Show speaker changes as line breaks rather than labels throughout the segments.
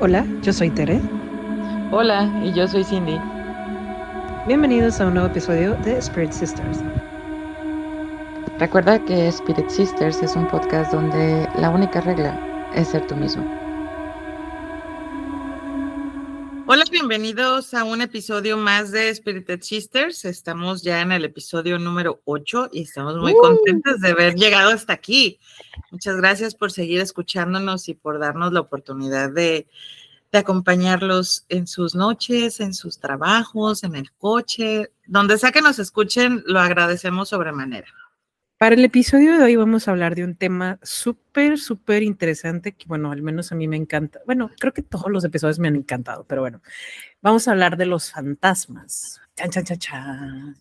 Hola, yo soy Tere.
Hola, y yo soy Cindy.
Bienvenidos a un nuevo episodio de Spirit Sisters.
Recuerda que Spirit Sisters es un podcast donde la única regla es ser tú mismo.
Bienvenidos a un episodio más de Spirited Sisters. Estamos ya en el episodio número 8 y estamos muy
Uh.
contentos de haber llegado hasta aquí. Muchas gracias por seguir escuchándonos y por darnos la oportunidad de, de acompañarlos en sus noches, en sus trabajos, en el coche, donde sea que nos escuchen, lo agradecemos sobremanera.
Para el episodio de hoy vamos a hablar de un tema súper, súper interesante que, bueno, al menos a mí me encanta. Bueno, creo que todos los episodios me han encantado, pero bueno, vamos a hablar de los fantasmas. Chan, chan, chan, chan.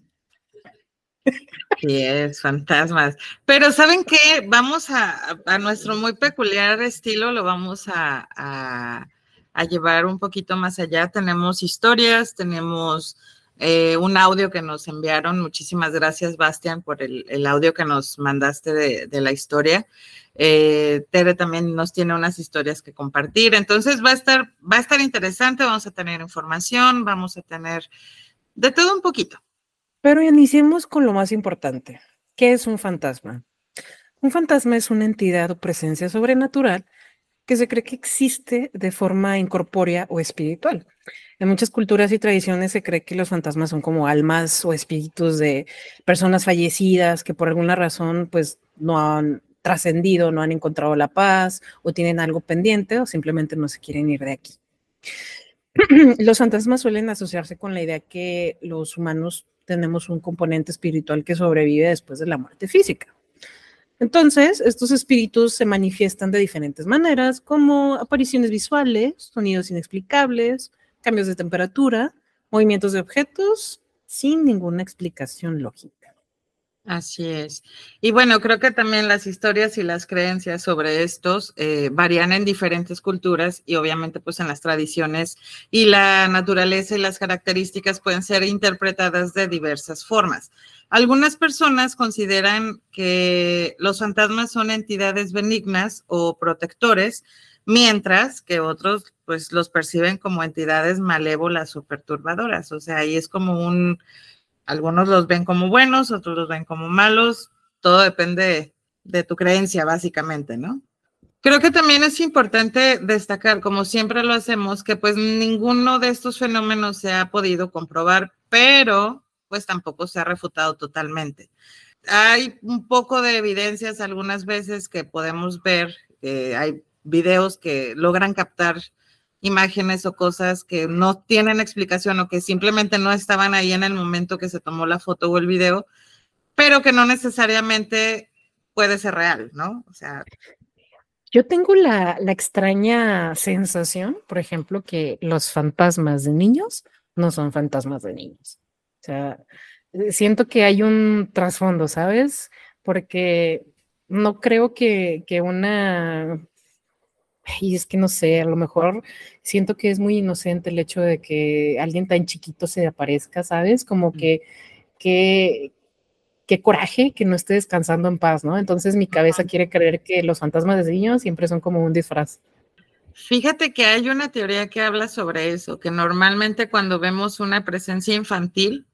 Sí, es fantasmas. Pero ¿saben qué? Vamos a, a nuestro muy peculiar estilo, lo vamos a, a, a llevar un poquito más allá. Tenemos historias, tenemos eh, un audio que nos enviaron. Muchísimas gracias, Bastian, por el, audio que nos mandaste de, de la historia. Eh, Tere también nos tiene unas historias que compartir. Entonces va a estar, va a estar interesante. Vamos a tener información, vamos a tener de todo un poquito.
Pero iniciemos con lo más importante. ¿Qué es un fantasma? Un fantasma es una entidad o presencia sobrenatural que se cree que existe de forma incorpórea o espiritual. En muchas culturas y tradiciones se cree que los fantasmas son como almas o espíritus de personas fallecidas que por alguna razón pues no han trascendido, no han encontrado la paz o tienen algo pendiente o simplemente no se quieren ir de aquí. Los fantasmas suelen asociarse con la idea que los humanos tenemos un componente espiritual que sobrevive después de la muerte física. Entonces, estos espíritus se manifiestan de diferentes maneras, como apariciones visuales, sonidos inexplicables, cambios de temperatura, movimientos de objetos, sin ninguna explicación lógica.
Así es. Y bueno, creo que también las historias y las creencias sobre estos eh, varían en diferentes culturas y obviamente pues en las tradiciones y la naturaleza y las características pueden ser interpretadas de diversas formas. Algunas personas consideran que los fantasmas son entidades benignas o protectores, mientras que otros pues los perciben como entidades malévolas o perturbadoras. O sea, ahí es como un algunos los ven como buenos, otros los ven como malos, todo depende de, tu creencia, básicamente, ¿no? Creo que también es importante destacar, como siempre lo hacemos, que pues ninguno de estos fenómenos se ha podido comprobar, pero pues tampoco se ha refutado totalmente. Hay un poco de evidencias algunas veces que podemos ver, hay videos que logran captar imágenes o cosas que no tienen explicación o que simplemente no estaban ahí en el momento que se tomó la foto o el video, pero que no necesariamente puede ser real, ¿no? O sea.
Yo tengo la, la extraña sensación, por ejemplo, que los fantasmas de niños no son fantasmas de niños. O sea, siento que hay un trasfondo, ¿sabes? Porque no creo que, que una y es que no sé, a lo mejor siento que es muy inocente el hecho de que alguien tan chiquito se aparezca, ¿sabes? Como que, que, qué coraje que no esté descansando en paz, ¿no? Entonces mi cabeza quiere creer que los fantasmas de niños siempre son como un disfraz.
Fíjate que hay una teoría que habla sobre eso, que normalmente cuando vemos una presencia infantil,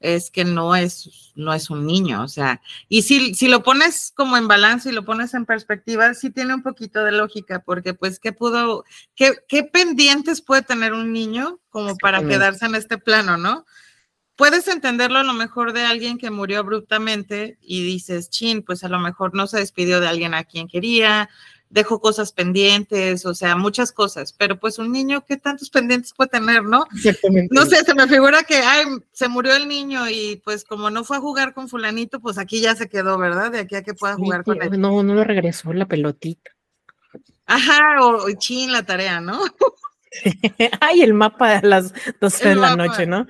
es que no es, no es un niño, o sea, y si, si lo pones como en balance y lo pones en perspectiva, sí tiene un poquito de lógica, porque pues, ¿qué pudo, qué, qué pendientes puede tener un niño como para quedarse en este plano, no? Puedes entenderlo a lo mejor de alguien que murió abruptamente y dices, chin, pues a lo mejor no se despidió de alguien a quien quería, dejó cosas pendientes, o sea, muchas cosas, pero pues un niño, ¿qué tantos pendientes puede tener, no?
Exactamente.
No sé, se me figura que, ay, se murió el niño y pues como no fue a jugar con fulanito, pues aquí ya se quedó, ¿verdad? De aquí a que pueda jugar con él.
No, no lo regresó la pelotita.
Ajá, o chin la tarea, ¿no?
Ay, el mapa a las 12 de la noche, ¿no?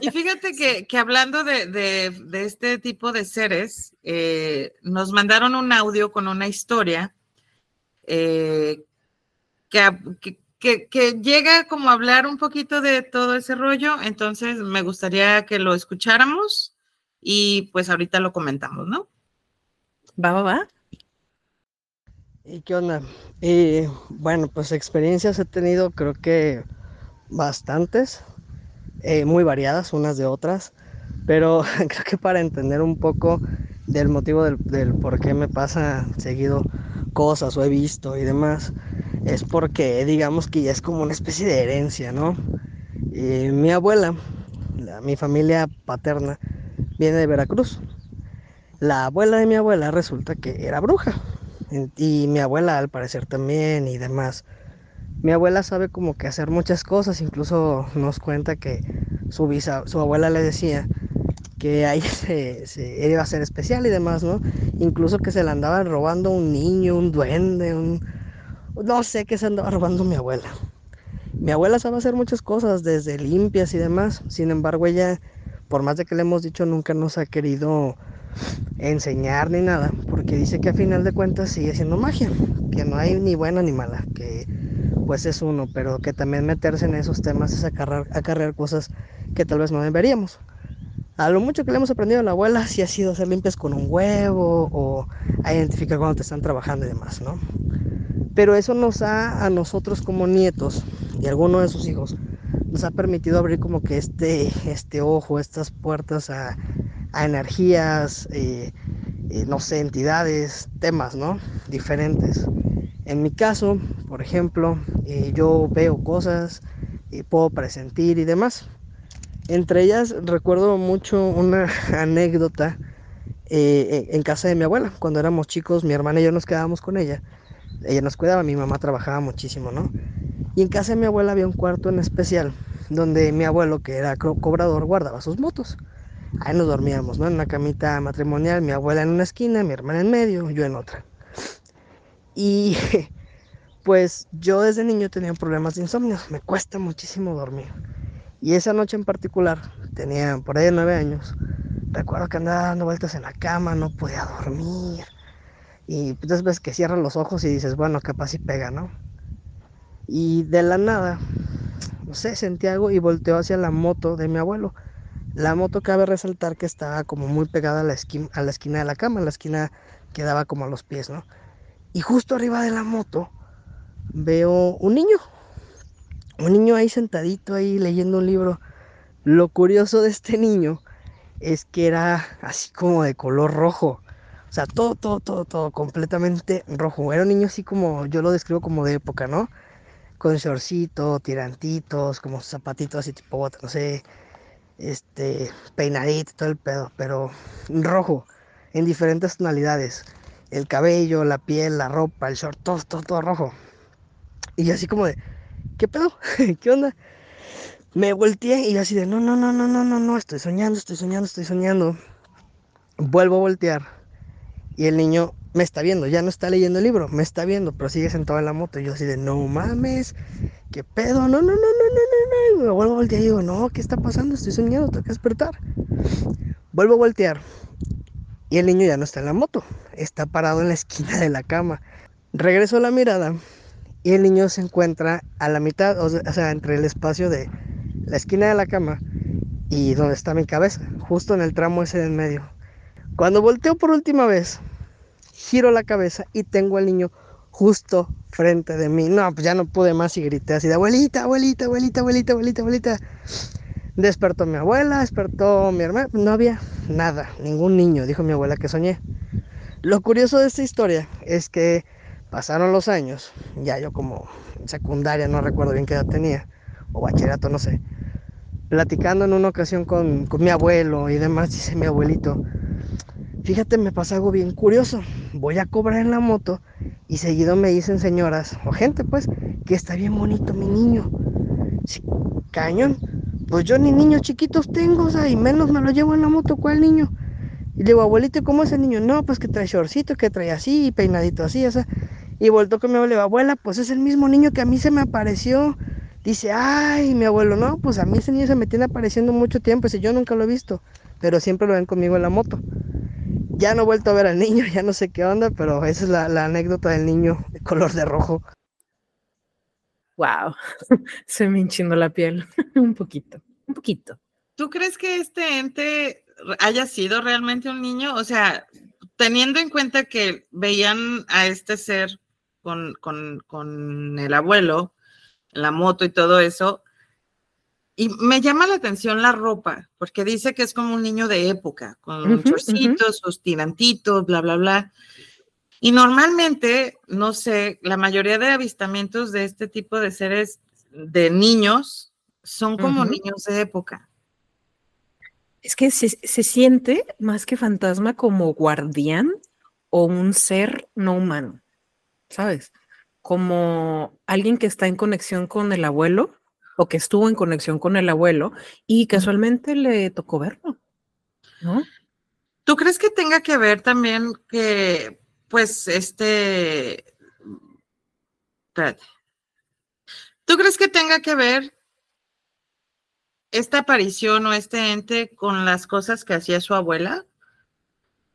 y fíjate que, que hablando de, de, de, este tipo de seres, eh, nos mandaron un audio con una historia eh, que, que, que, llega como a hablar un poquito de todo ese rollo, entonces me gustaría que lo escucháramos y pues ahorita lo comentamos, ¿no?
Va, va, va.
¿Y qué onda? Y bueno, pues experiencias he tenido creo que bastantes, eh, muy variadas unas de otras, pero creo que para entender un poco del motivo del, del, por qué me pasa seguido cosas o he visto y demás, es porque digamos que ya es como una especie de herencia, ¿no? Y mi abuela, la, mi familia paterna, viene de Veracruz. La abuela de mi abuela resulta que era bruja. Y mi abuela al parecer también y demás. Mi abuela sabe como que hacer muchas cosas, incluso nos cuenta que su, visa, su abuela le decía que ahí se, se, iba a ser especial y demás, ¿no? Incluso que se le andaba robando un niño, un duende, un... No sé qué se andaba robando mi abuela. Mi abuela sabe hacer muchas cosas, desde limpias y demás. Sin embargo, ella, por más de que le hemos dicho, nunca nos ha querido enseñar ni nada, porque dice que a final de cuentas sigue siendo magia, que no hay ni buena ni mala, que pues es uno, pero que también meterse en esos temas es acarrear, acarrear cosas que tal vez no deberíamos. A lo mucho que le hemos aprendido a la abuela si ha sido hacer limpias con un huevo o identificar cuando te están trabajando y demás, ¿no? Pero eso nos ha a nosotros como nietos y algunos de sus hijos nos ha permitido abrir como que este, este ojo, estas puertas a, energías, eh, eh, no sé, entidades, temas, ¿no? Diferentes. En mi caso, por ejemplo, eh, yo veo cosas, puedo presentir y demás. Entre ellas recuerdo mucho una anécdota en casa de mi abuela. Cuando éramos chicos, mi hermana y yo nos quedábamos con ella. Ella nos cuidaba, mi mamá trabajaba muchísimo, ¿no? Y en casa de mi abuela había un cuarto en especial donde mi abuelo, que era cobrador, guardaba sus motos. Ahí nos dormíamos, ¿no? En una camita matrimonial, mi abuela en una esquina, mi hermana en medio, yo en otra. Y pues yo desde niño tenía problemas de insomnio, me cuesta muchísimo dormir. Y esa noche en particular, tenía por ahí nueve años, recuerdo que andaba dando vueltas en la cama, no podía dormir. Y entonces ves que cierras los ojos y dices, bueno, capaz si pega, ¿no? Y de la nada, no sé, sentí algo y volteó hacia la moto de mi abuelo. La moto cabe resaltar que estaba como muy pegada a la, esquina, a la esquina de la cama, la esquina que daba como a los pies, ¿no? Y justo arriba de la moto veo un niño, un niño ahí sentadito ahí leyendo un libro. Lo curioso de este niño es que era así como de color rojo. O sea, todo, todo, todo, todo completamente rojo. Era un niño así como, yo lo describo como de época, ¿no? Con shortcito, tirantitos, como zapatitos así tipo bota, no sé, este, peinadito todo el pedo, pero rojo, en diferentes tonalidades. El cabello, la piel, la ropa, el short, todo, todo, todo rojo. Y así como de, ¿qué pedo? ¿Qué onda? Me volteé y así de, no, no, no, no, no, no, no, estoy soñando, estoy soñando, estoy soñando. Vuelvo a voltear y el niño me está viendo, ya no está leyendo el libro, me está viendo, pero sigue sentado en la moto. Y yo así de, no mames, ¿qué pedo? No, no, no, no, no, no, no. Me vuelvo a voltear y digo, no, ¿qué está pasando? Estoy soñando, tengo que despertar. Vuelvo a voltear y el niño ya no está en la moto, está parado en la esquina de la cama. Regreso la mirada y el niño se encuentra a la mitad, o sea, entre el espacio de la esquina de la cama y donde está mi cabeza, justo en el tramo ese de en medio. Cuando volteo por última vez, giro la cabeza y tengo al niño justo frente de mí. No, pues ya no pude más y grité así de abuelita, abuelita, abuelita, abuelita, abuelita, abuelita. Despertó mi abuela, despertó mi hermana. No había nada, ningún niño, dijo mi abuela que soñé. Lo curioso de esta historia es que pasaron los años, ya yo como secundaria, no recuerdo bien qué edad tenía, o bachillerato, no sé. Platicando en una ocasión con, con mi abuelo y demás, dice mi abuelito, Fíjate, me pasa algo bien curioso. Voy a cobrar en la moto y seguido me dicen señoras o gente pues que está bien bonito mi niño. cañón. Pues yo ni niños chiquitos tengo, o sea, y menos me lo llevo en la moto, ¿cuál niño? Y le digo, abuelito, ¿cómo es el niño? No, pues que trae shortcito, que trae así, peinadito así, o sea. Y voltó con mi abuelo, abuela, pues es el mismo niño que a mí se me apareció. Dice, ay, mi abuelo, no, pues a mí ese niño se me tiene apareciendo mucho tiempo, y yo nunca lo he visto, pero siempre lo ven conmigo en la moto. Ya no he vuelto a ver al niño, ya no sé qué onda, pero esa es la, anécdota del niño de color de rojo.
Wow, se me hinchando la piel un poquito, un poquito.
¿Tú crees que este ente haya sido realmente un niño? O sea, teniendo en cuenta que veían a este ser con, con, con el abuelo, la moto y todo eso. Y me llama la atención la ropa, porque dice que es como un niño de época, con
Ujú,
chorcitos, sus tirantitos, bla, bla, bla. Y normalmente, no sé, la mayoría de avistamientos de este tipo de seres, de niños, son como niños de época.
Es que se, se siente más que fantasma como guardián o un ser no humano, ¿sabes? Como alguien que está en conexión con el abuelo o que estuvo en conexión con el abuelo y casualmente le tocó verlo, ¿no?
¿Tú crees que tenga que ver también que, pues, este... Espérate. ¿Tú crees que tenga que ver esta aparición o este ente con las cosas que hacía su abuela?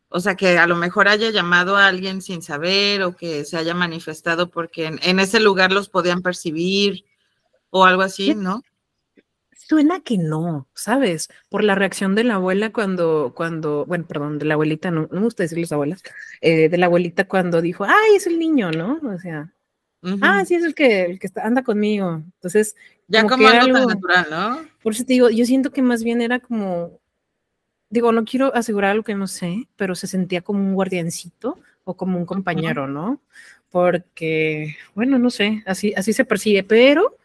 O sea, que a lo mejor haya llamado a alguien sin saber o que se haya manifestado porque en, en ese lugar los podían percibir o algo así,
Sí.
¿no?
Suena que no, ¿sabes? Por la reacción de la abuela cuando, cuando, bueno, perdón, de la abuelita, no, no me gusta decir las abuelas, eh, de la abuelita cuando dijo, ay, es el niño, ¿no? O sea,
Ujú.
ah, sí, es el que, el que está, anda conmigo. Entonces,
ya
como
como,
que era
algo tan
algo-
natural, ¿no?
por eso te digo, yo siento que más bien era como, digo, no quiero asegurar algo que no sé, pero se sentía como un guardiancito o como un compañero, ¿no? Porque, bueno, no sé, así, así se percibe, pero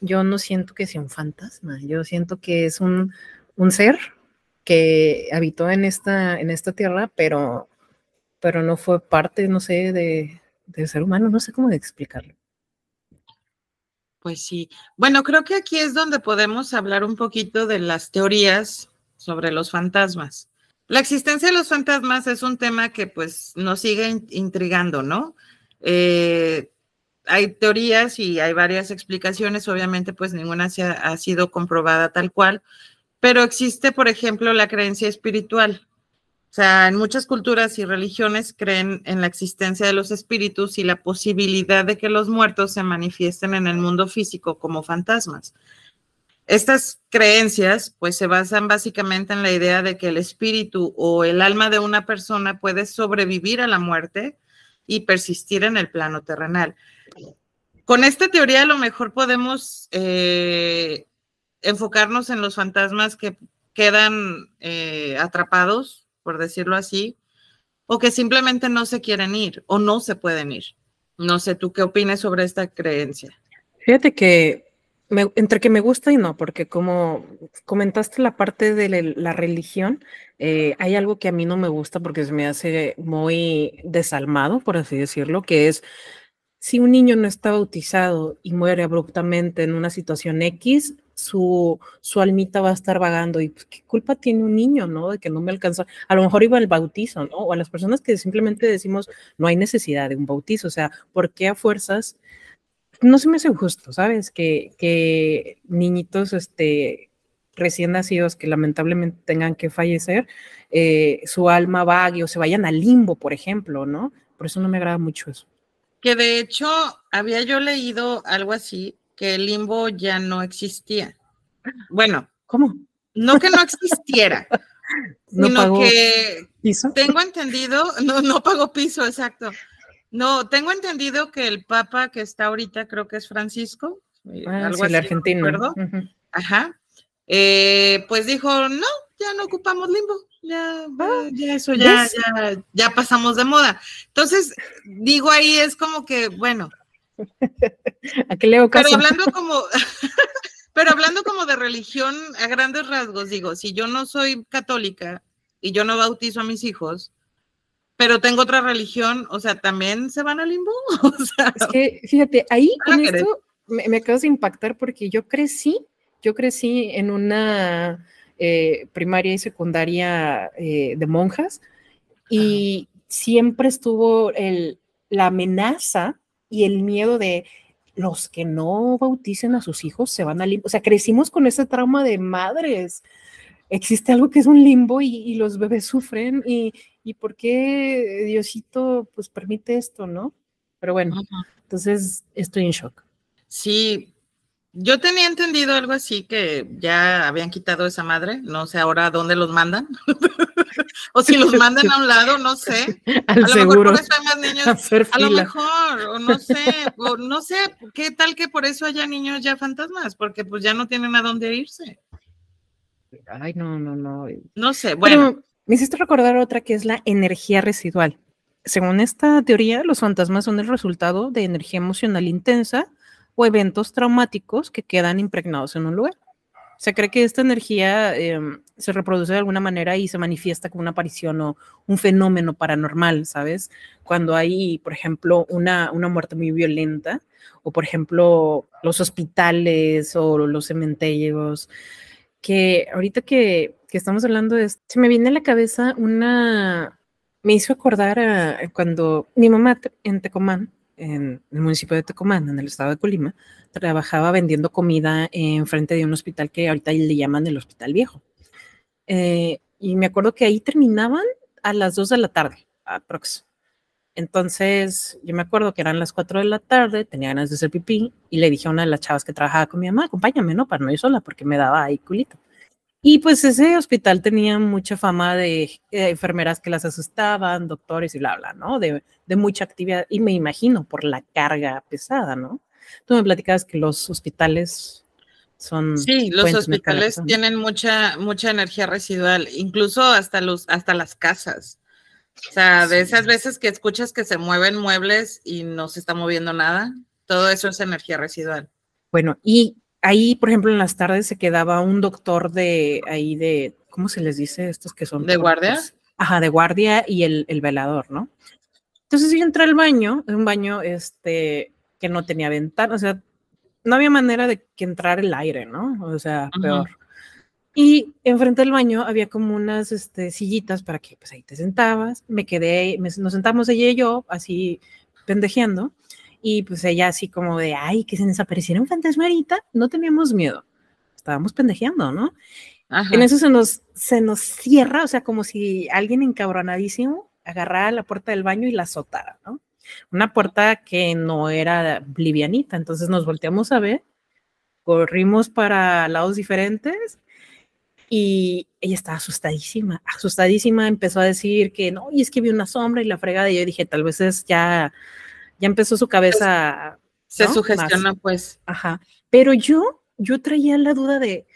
yo no siento que sea un fantasma, yo siento que es un, un ser que habitó en esta, en esta tierra, pero, pero no fue parte, no sé, de, del ser humano, no sé cómo explicarlo.
Pues sí. Bueno, creo que aquí es donde podemos hablar un poquito de las teorías sobre los fantasmas. La existencia de los fantasmas es un tema que pues nos sigue in- intrigando, ¿no? Eh, hay teorías y hay varias explicaciones, obviamente pues ninguna se ha, ha sido comprobada tal cual, pero existe, por ejemplo, la creencia espiritual. O sea, en muchas culturas y religiones creen en la existencia de los espíritus y la posibilidad de que los muertos se manifiesten en el mundo físico como fantasmas. Estas creencias pues se basan básicamente en la idea de que el espíritu o el alma de una persona puede sobrevivir a la muerte y persistir en el plano terrenal. Con esta teoría a lo mejor podemos eh, enfocarnos en los fantasmas que quedan eh, atrapados, por decirlo así, o que simplemente no se quieren ir o no se pueden ir. No sé, ¿tú qué opinas sobre esta creencia?
Fíjate que entre que me gusta y no, porque como comentaste la parte de la, la religión, eh, hay algo que a mí no me gusta porque se me hace muy desalmado, por así decirlo, que es si un niño no está bautizado y muere abruptamente en una situación X, su, su almita va a estar vagando y pues, qué culpa tiene un niño, ¿no? De que no me alcanza. A lo mejor iba al bautizo, ¿no? O a las personas que simplemente decimos no hay necesidad de un bautizo, o sea, ¿por qué a fuerzas? No se me hace justo, ¿sabes? Que, que niñitos este, recién nacidos que lamentablemente tengan que fallecer, eh, su alma vague o se vayan al limbo, por ejemplo, ¿no? Por eso no me agrada mucho eso.
Que de hecho había yo leído algo así, que el limbo ya no existía. Bueno,
¿Cómo?
no que no existiera,
¿No
sino
pagó
que
piso?
tengo entendido, no, no pagó piso, exacto. No, tengo entendido que el papa que está ahorita, creo que es Francisco, eh,
Ah,
algo
sí, el
así, no
argentino. Ujú.
Ajá. Eh, pues dijo, no, ya no ocupamos limbo, ya, ya, ya eso ya, ya, ya pasamos de moda. Entonces, digo ahí es como que, bueno,
¿A qué le hago
pero
caso?
hablando como, pero hablando como de religión a grandes rasgos, digo, si yo no soy católica y yo no bautizo a mis hijos, pero tengo otra religión, o sea, también se van al limbo. O sea,
Es que, fíjate, ahí
Ah,
con esto me, me acabas de impactar porque yo crecí, yo crecí en una eh, primaria y secundaria eh, de monjas y siempre estuvo el, la amenaza y el miedo de los que no bauticen a sus hijos se van al limbo. O sea, crecimos con ese trauma de madres. Existe algo que es un limbo y, y los bebés sufren y, y por qué Diosito pues permite esto, ¿no? Pero bueno, entonces estoy en shock.
Sí, yo tenía entendido algo así que ya habían quitado esa madre, no sé ahora a dónde los mandan, o si los mandan a un lado, no sé. A
Al
lo mejor
seguro,
por eso hay más niños,
a
a lo mejor, mejor, o no sé, o no sé, qué tal que por eso haya niños ya fantasmas, porque pues ya no tienen a dónde irse.
Ay, no, no, no.
No sé, bueno.
Me hiciste recordar otra que es la energía residual. Según esta teoría, los fantasmas son el resultado de energía emocional intensa o eventos traumáticos que quedan impregnados en un lugar. Se cree que esta energía em, se reproduce de alguna manera y se manifiesta como una aparición o un fenómeno paranormal, ¿sabes? Cuando hay, por ejemplo, una, una muerte muy violenta, o por ejemplo, los hospitales o los cementerios, que ahorita que, que estamos hablando de esto, se me viene a la cabeza una, me hizo acordar a cuando mi mamá en Tecomán, en el municipio de Tecomán, en el estado de Colima, trabajaba vendiendo comida en frente de un hospital que ahorita le llaman el Hospital Viejo. Eh, y me acuerdo que ahí terminaban a las 2 de la tarde, aprox. Entonces, yo me acuerdo que eran las 4 de la tarde, tenía ganas de hacer pipí y le dije a una de las chavas que trabajaba con mi mamá, acompáñame, ¿no? Para no ir sola, porque me daba ahí culito. Y pues ese hospital tenía mucha fama de eh, enfermeras que las asustaban, doctores y bla, bla, ¿no? De, de, mucha actividad. Y me imagino por la carga pesada, ¿no? Tú me platicabas que los hospitales son...
Sí, los hospitales tienen mucha, mucha energía residual, incluso hasta, los, hasta las casas. O sea, de esas veces que escuchas que se mueven muebles y no se está moviendo nada, todo eso es energía residual.
Bueno, y ahí, por ejemplo, en las tardes se quedaba un doctor de ahí de, ¿cómo se les dice? Estos que son...
¿De guardia?
Ajá, de guardia y el, el velador, ¿no? Entonces yo entré al baño, un baño este, que no tenía ventana, o sea, no había manera de que entrara el aire, ¿no? O sea, peor. Y enfrente del baño había como unas este, sillitas para que pues ahí te sentabas. Me quedé, nos sentamos ella y yo, así pendejeando. Y pues ella así como de, ay, que se desapareciera un fantasma ahorita, no teníamos miedo. Estábamos pendejeando, ¿no? En eso se nos, se nos cierra, o sea, como si alguien encabronadísimo agarrara la puerta del baño y la azotara, ¿no? Una puerta que no era livianita, entonces nos volteamos a ver, corrimos para lados diferentes y ella estaba asustadísima, asustadísima, empezó a decir que no, y es que vi una sombra y la fregada, y yo dije, tal vez es ya ya empezó su cabeza.
Se sugestionó, pues.
Ajá. Pero yo, yo traía la duda de,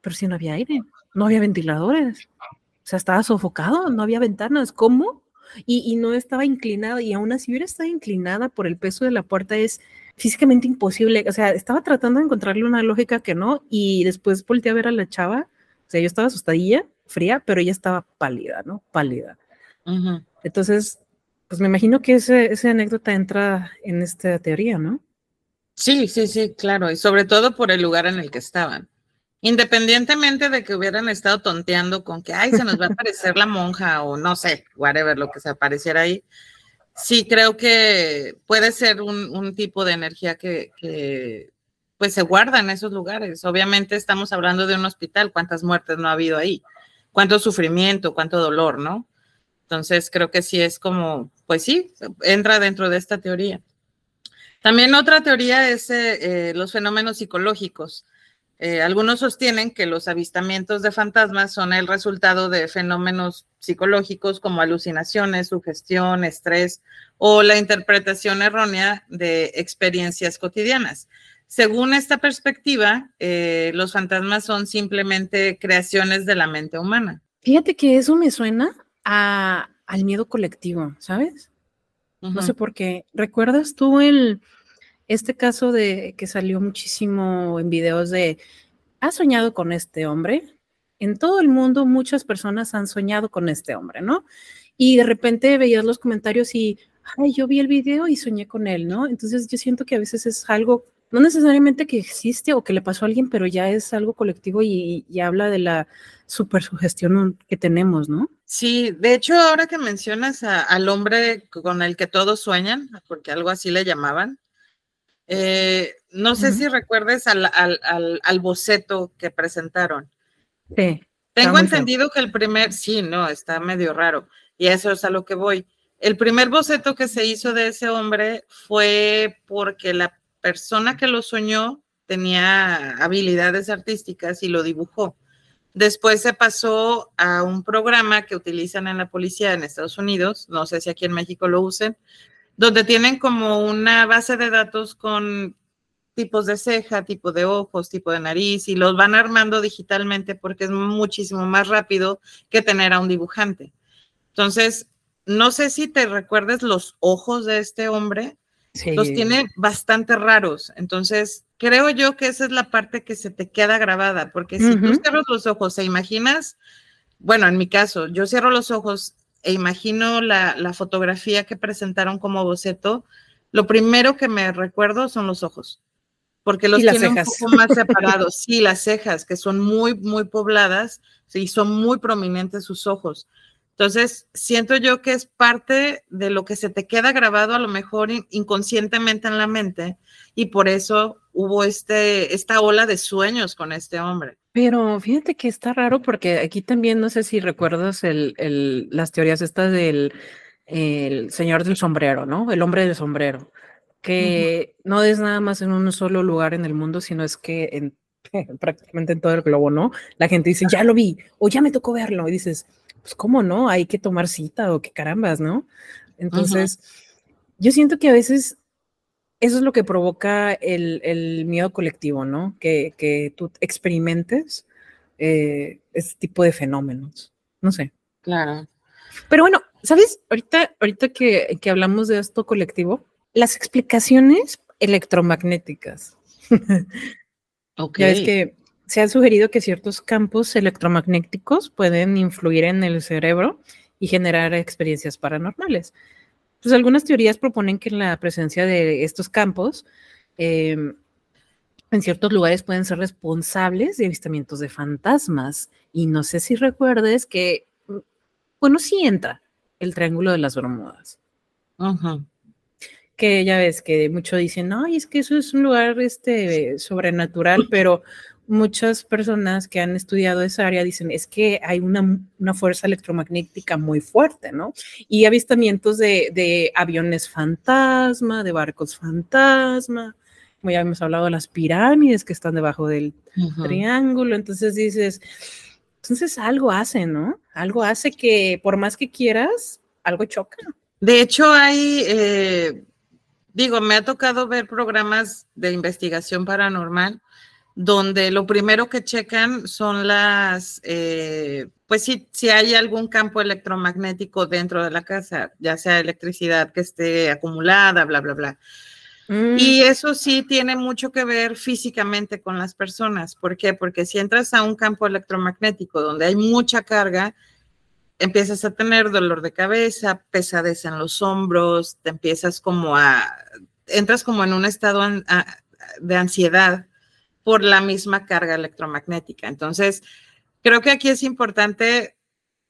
pero si no había aire, no había ventiladores. O sea, estaba sofocado, no había ventanas. ¿Cómo? Y, y no estaba inclinada. Y aún así hubiera estado inclinada por el peso de la puerta, es físicamente imposible. O sea, estaba tratando de encontrarle una lógica que no. Y después volteé a ver a la chava. O sea, yo estaba asustadilla, fría, pero ella estaba pálida, ¿no? Pálida. Entonces, pues me imagino que ese, esa anécdota entra en esta teoría, ¿no?
Sí, sí, sí, claro, y sobre todo por el lugar en el que estaban. Independientemente de que hubieran estado tonteando con que, ay, se nos va a aparecer la monja o no sé, whatever, lo que se apareciera ahí, sí creo que puede ser un, tipo de energía que, que, pues se guarda en esos lugares. Obviamente estamos hablando de un hospital, cuántas muertes no ha habido ahí, cuánto sufrimiento, cuánto dolor, ¿no? Entonces creo que sí es como, pues sí, entra dentro de esta teoría. También otra teoría es eh, eh, los fenómenos psicológicos. Eh, algunos sostienen que los avistamientos de fantasmas son el resultado de fenómenos psicológicos como alucinaciones, sugestión, estrés o la interpretación errónea de experiencias cotidianas. Según esta perspectiva, los fantasmas son simplemente creaciones de la mente humana.
Fíjate que eso me suena al miedo colectivo, ¿sabes? No sé por qué. ¿Recuerdas tú el, este caso de que salió muchísimo en videos de, ¿has soñado con este hombre? En todo el mundo muchas personas han soñado con este hombre, ¿no? Y de repente veías los comentarios y, ay, yo vi el video y soñé con él, ¿no? Entonces yo siento que a veces es algo, no necesariamente que existe o que le pasó a alguien, pero ya es algo colectivo y, y habla de la super sugestión que tenemos, ¿no?
Sí, de hecho, ahora que mencionas al hombre con el que todos sueñan, porque algo así le llamaban, eh, no sé si recuerdes al, boceto que presentaron.
Sí.
Tengo entendido que el primer, sí, no, está medio raro, y eso es a lo que voy. El primer boceto que se hizo de ese hombre fue porque la persona que lo soñó tenía habilidades artísticas y lo dibujó. Después se pasó a un programa que utilizan en la policía en Estados Unidos, no sé si aquí en México lo usen, donde tienen como una base de datos con tipos de ceja, tipo de ojos, tipo de nariz, y los van armando digitalmente porque es muchísimo más rápido que tener a un dibujante. Entonces, no sé si te recuerdes los ojos de este hombre, los tiene bastante raros. Entonces, creo yo que esa es la parte que se te queda grabada, porque si tú cierras los ojos e imaginas, bueno, en mi caso, yo cierro los ojos e imagino la, la fotografía que presentaron como boceto, lo primero que me recuerdo son los ojos porque los tiene un poco más separados. Sí, las cejas, que son muy, muy pobladas, sí, son muy prominentes sus ojos. Entonces, siento yo que es parte de lo que se te queda grabado a lo mejor inconscientemente en la mente y por eso hubo este, esta ola de sueños con este hombre.
Pero fíjate que está raro porque aquí también no sé si recuerdas el, el, las teorías estas del el señor del sombrero, ¿no? El hombre del sombrero que no es nada más en un solo lugar en el mundo, sino es que en, prácticamente en todo el globo, ¿no? La gente dice, ya lo vi, o ya me tocó verlo, y dices, pues cómo no, hay que tomar cita o qué carambas, ¿no? Entonces, yo siento que a veces eso es lo que provoca el, miedo colectivo, ¿no? Que, que tú experimentes eh, ese tipo de fenómenos, no sé.
Claro.
Pero bueno, ¿sabes? Ahorita, ahorita que, que hablamos de esto colectivo, las explicaciones electromagnéticas.
ok.
Ya es que se ha sugerido que ciertos campos electromagnéticos pueden influir en el cerebro y generar experiencias paranormales. Pues algunas teorías proponen que la presencia de estos campos em, en ciertos lugares pueden ser responsables de avistamientos de fantasmas. Y no sé si recuerdes que, bueno, sí entra el Triángulo de las Bermudas.
Ajá
que ya ves que muchos dicen, ay, es que eso es un lugar este, sobrenatural, pero muchas personas que han estudiado esa área dicen, es que hay una, una fuerza electromagnética muy fuerte, ¿no? Y avistamientos de, de aviones fantasma, de barcos fantasma, como ya hemos hablado, las pirámides que están debajo del triángulo, entonces dices, entonces algo hace, ¿no? Algo hace que por más que quieras, algo choca.
De hecho, hay eh, digo, me ha tocado ver programas de investigación paranormal donde lo primero que checan son las, eh, pues si, si hay algún campo electromagnético dentro de la casa, ya sea electricidad que esté acumulada, bla, bla, bla. Mm. Y eso sí tiene mucho que ver físicamente con las personas. ¿Por qué? Porque si entras a un campo electromagnético donde hay mucha carga, empiezas a tener dolor de cabeza, pesadez en los hombros, te empiezas como a, entras como en un estado de ansiedad por la misma carga electromagnética. Entonces, creo que aquí es importante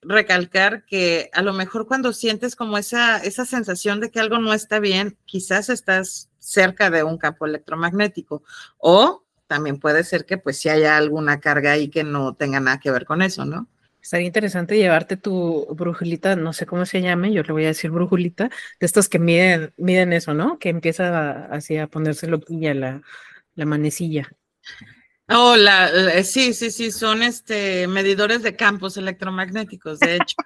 recalcar que a lo mejor cuando sientes como esa, esa sensación de que algo no está bien, quizás estás cerca de un campo electromagnético o también puede ser que pues si haya alguna carga ahí que no tenga nada que ver con eso, ¿no?
Estaría interesante llevarte tu brujulita, no sé cómo se llame, yo le voy a decir brujulita, de estos que miden, miden eso, ¿no? Que empieza así a ponerse loquilla la, la manecilla.
Oh, la, sí, sí, sí, son este medidores de campos electromagnéticos, de hecho.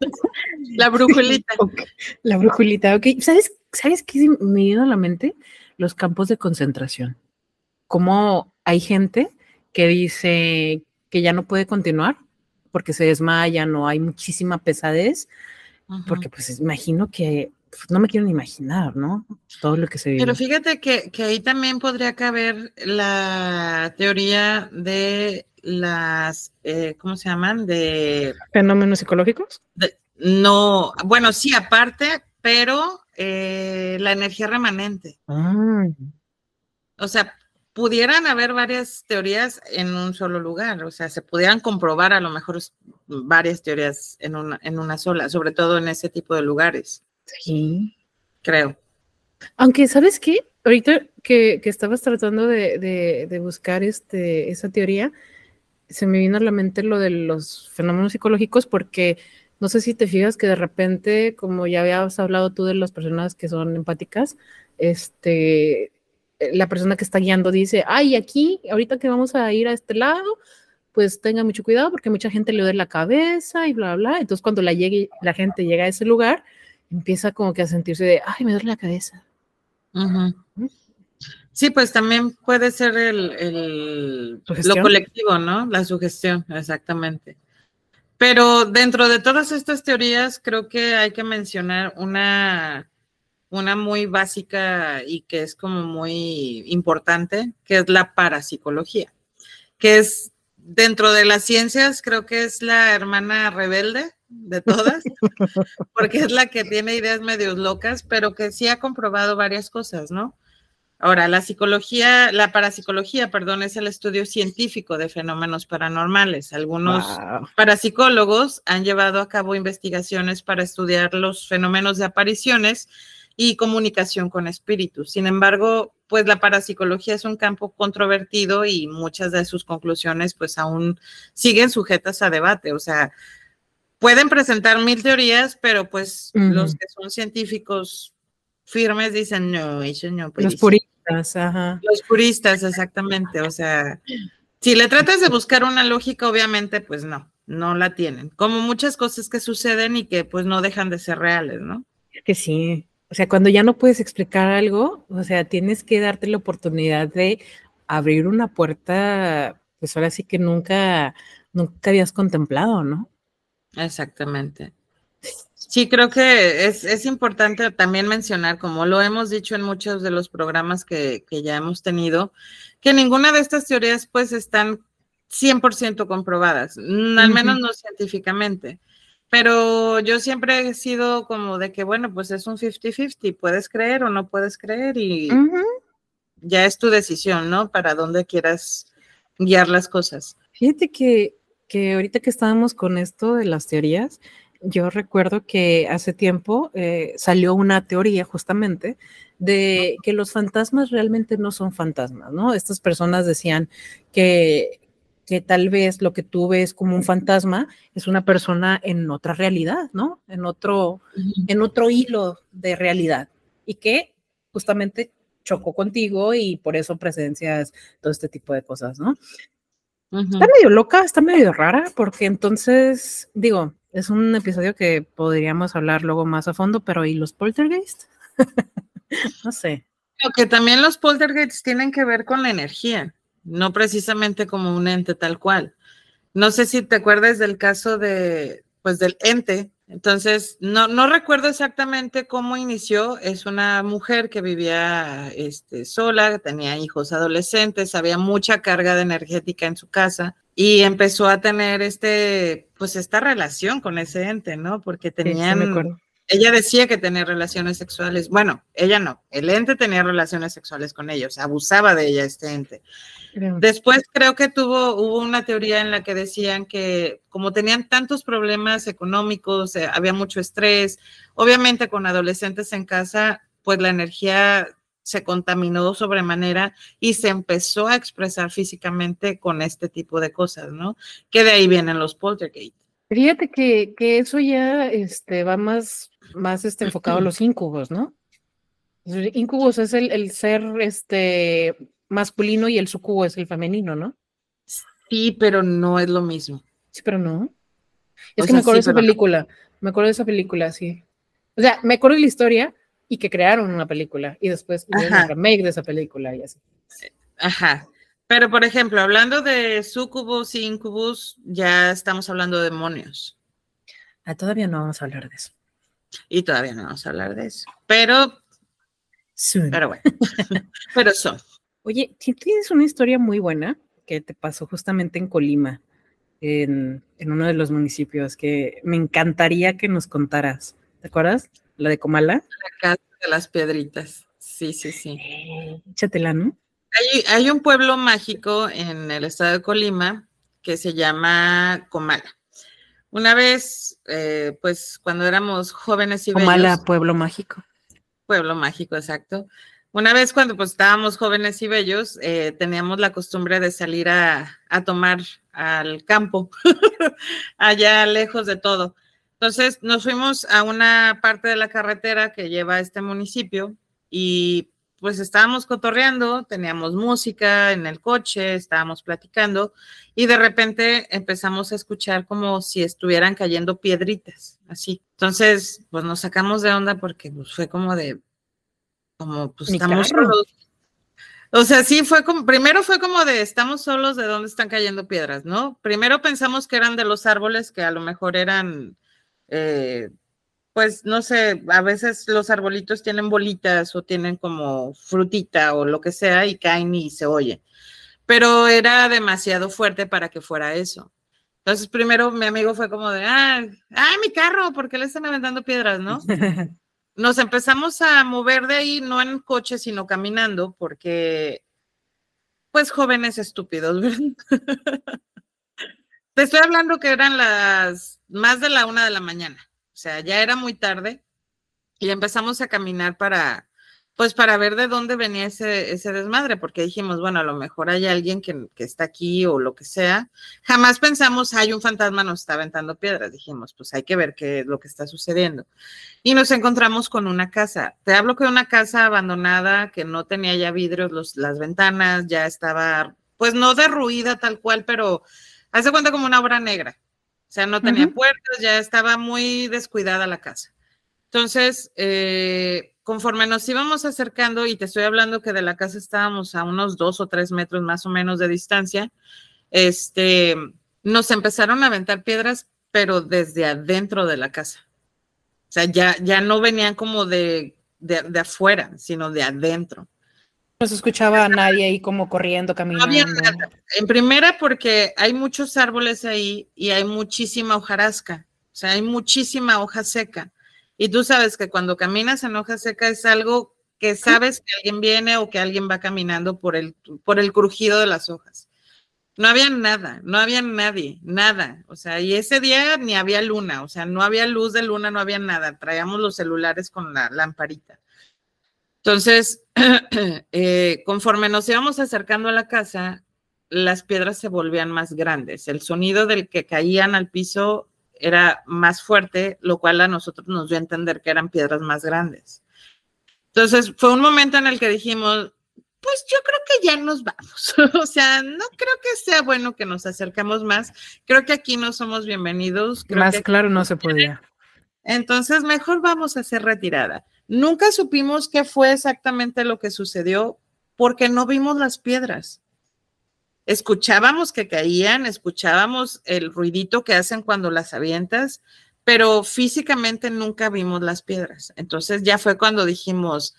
la brujulita.
La brujulita, ok. ¿Sabes, ¿Sabes qué me vino a la mente? Los campos de concentración. Como hay gente que dice que ya no puede continuar porque se desmayan o hay muchísima pesadez, porque pues imagino que no me quiero ni imaginar, ¿no? Todo lo que se vive.
Pero fíjate que, que ahí también podría caber la teoría de las, eh, ¿cómo se llaman? De
fenómenos psicológicos.
no, bueno, sí, aparte, pero eh, la energía remanente.
Ah.
O sea, pudieran haber varias teorías en un solo lugar, o sea, se pudieran comprobar a lo mejor varias teorías en una, en una sola, sobre todo en ese tipo de lugares.
Sí.
Creo.
Aunque, ¿sabes qué? Ahorita que, que estabas tratando de, de, de, buscar este, esa teoría, se me vino a la mente lo de los fenómenos psicológicos, porque no sé si te fijas que de repente, como ya habías hablado tú de las personas que son empáticas, este, la persona que está guiando dice, ay, aquí, ahorita que vamos a ir a este lado, pues tenga mucho cuidado porque mucha gente le duele la cabeza y bla, bla. Entonces, cuando la, llegue, la gente llega a ese lugar, empieza como que a sentirse de, ay, me duele la cabeza.
Sí, pues también puede ser el, lo colectivo, ¿no? La sugestión, exactamente. Pero dentro de todas estas teorías, creo que hay que mencionar una, una muy básica y que es como muy importante, que es la parapsicología, que es dentro de las ciencias, creo que es la hermana rebelde de todas, porque es la que tiene ideas medios locas, pero que sí ha comprobado varias cosas, ¿no? Ahora, la psicología, la parapsicología, perdón, es el estudio científico de fenómenos paranormales. Algunos parapsicólogos han llevado a cabo investigaciones para estudiar los fenómenos de apariciones y comunicación con espíritus. Sin embargo, pues la parapsicología es un campo controvertido y muchas de sus conclusiones pues aún siguen sujetas a debate. O sea, pueden presentar mil teorías, pero pues los que son científicos firmes dicen, no, eso no
puede Los puristas, ajá.
Los puristas, exactamente. O sea, si le tratas de buscar una lógica, obviamente, pues no, no la tienen. Como muchas cosas que suceden y que pues no dejan de ser reales, ¿no?
Que sí. O sea, cuando ya no puedes explicar algo, o sea, tienes que darte la oportunidad de abrir una puerta, pues ahora sí que nunca, nunca habías contemplado, ¿no?
Exactamente. Sí, creo que es, importante también mencionar, como lo hemos dicho en muchos de los programas que, ya hemos tenido, que ninguna de estas teorías pues están 100% comprobadas, al menos no científicamente. Pero yo siempre he sido como de que, bueno, pues es un 50-50, puedes creer o no puedes creer y ya es tu decisión, ¿no? Para dónde quieras guiar las cosas.
Fíjate que, que ahorita que estábamos con esto de las teorías, yo recuerdo que hace tiempo eh, salió una teoría justamente de que los fantasmas realmente no son fantasmas, ¿no? Estas personas decían que, que tal vez lo que tú ves como un fantasma es una persona en otra realidad, ¿no? En otro, en otro hilo de realidad y que justamente chocó contigo y por eso presencias todo este tipo de cosas, ¿no? Está medio loca, está medio rara, porque entonces, digo, es un episodio que podríamos hablar luego más a fondo, pero ¿y los poltergeist? no sé.
Lo que también los poltergeists tienen que ver con la energía, no precisamente como un ente tal cual. No sé si te acuerdas del caso de, pues del ente. Entonces, no, no recuerdo exactamente cómo inició. Es una mujer que vivía este, sola, tenía hijos adolescentes, había mucha carga de energética en su casa y empezó a tener este, pues esta relación con ese ente, ¿no? Porque tenían, ella decía que tenía relaciones sexuales, bueno, ella no, el ente tenía relaciones sexuales con ellos, abusaba de ella este ente. Después creo que tuvo, hubo una teoría en la que decían que como tenían tantos problemas económicos, eh, había mucho estrés, obviamente con adolescentes en casa, pues la energía se contaminó sobremanera y se empezó a expresar físicamente con este tipo de cosas, ¿no? Que de ahí vienen los poltergeist.
Fíjate que, que eso ya este, va más, más este, enfocado a los incubos, ¿no? Incubos es el, el, ser este, masculino y el sucubo es el femenino, ¿no?
Sí, pero no es lo mismo.
Sí, pero no. Es que me acuerdo de esa película, me acuerdo de esa película, sí. O sea, me acuerdo de la historia, y que crearon una película y después un remake de esa película y así.
Ajá. Pero, por ejemplo, hablando de sucubus y incubus, ya estamos hablando de demonios.
Ah, todavía no vamos a hablar de eso.
Y todavía no vamos a hablar de eso. Pero, pero bueno, pero son.
Oye, tienes una historia muy buena que te pasó justamente en Colima, en, en uno de los municipios, que me encantaría que nos contaras. ¿Te acuerdas? la de Comala.
La casa de las piedritas. Sí, sí, sí.
Échatela, ¿no?
Hay, hay, un pueblo mágico en el estado de Colima que se llama Comala. Una vez, eh, pues cuando éramos jóvenes y
Comala, pueblo mágico.
Pueblo mágico, exacto. Una vez cuando pues estábamos jóvenes y bellos, eh, teníamos la costumbre de salir a, a tomar al campo, allá lejos de todo. Entonces nos fuimos a una parte de la carretera que lleva a este municipio y pues estábamos cotorreando, teníamos música en el coche, estábamos platicando y de repente empezamos a escuchar como si estuvieran cayendo piedritas, así. Entonces, pues nos sacamos de onda porque pues, fue como de, como pues estamos solos. O sea, sí fue como, primero fue como de estamos solos de dónde están cayendo piedras, ¿no? Primero pensamos que eran de los árboles que a lo mejor eran eh, pues no sé, a veces los arbolitos tienen bolitas o tienen como frutita o lo que sea y caen y se oye. Pero era demasiado fuerte para que fuera eso. Entonces, primero mi amigo fue como de, ah, ah, mi carro, ¿por qué le están aventando piedras, no? Nos empezamos a mover de ahí, no en coche, sino caminando, porque, pues, jóvenes estúpidos, ¿verdad? Te estoy hablando que eran las más de la una de la mañana. O sea, ya era muy tarde y empezamos a caminar para, pues para ver de dónde venía ese, ese desmadre, porque dijimos, bueno, a lo mejor hay alguien que, que, está aquí o lo que sea. Jamás pensamos, hay un fantasma nos está aventando piedras. Dijimos, pues hay que ver qué es lo que está sucediendo. Y nos encontramos con una casa. Te hablo que una casa abandonada que no tenía ya vidrios, los, las ventanas ya estaba, pues no derruida tal cual, pero hace cuenta como una obra negra. O sea, no tenía puertas, ya estaba muy descuidada la casa. Entonces, eh, conforme nos íbamos acercando, y te estoy hablando que de la casa estábamos a unos dos o tres metros más o menos de distancia, este, nos empezaron a aventar piedras, pero desde adentro de la casa. O sea, ya, ya no venían como de, de afuera, sino de adentro.
No se escuchaba a nadie ahí como corriendo, caminando. Había nada.
En primera, porque hay muchos árboles ahí y hay muchísima hojarasca. O sea, hay muchísima hoja seca. Y tú sabes que cuando caminas en hoja seca es algo que sabes que alguien viene o que alguien va caminando por el, por el crujido de las hojas. No había nada, no había nadie, nada. O sea, y ese día ni había luna, o sea, no había luz de luna, no había nada. Traíamos los celulares con la lamparita. Entonces, eh, conforme nos íbamos acercando a la casa, las piedras se volvían más grandes. El sonido del que caían al piso era más fuerte, lo cual a nosotros nos dio a entender que eran piedras más grandes. Entonces, fue un momento en el que dijimos, pues yo creo que ya nos vamos. o sea, no creo que sea bueno que nos acercamos más. Creo que aquí no somos bienvenidos.
más claro no se podía.
Entonces, mejor vamos a hacer retirada. Nunca supimos qué fue exactamente lo que sucedió porque no vimos las piedras. Escuchábamos que caían, escuchábamos el ruidito que hacen cuando las avientas, pero físicamente nunca vimos las piedras. Entonces ya fue cuando dijimos,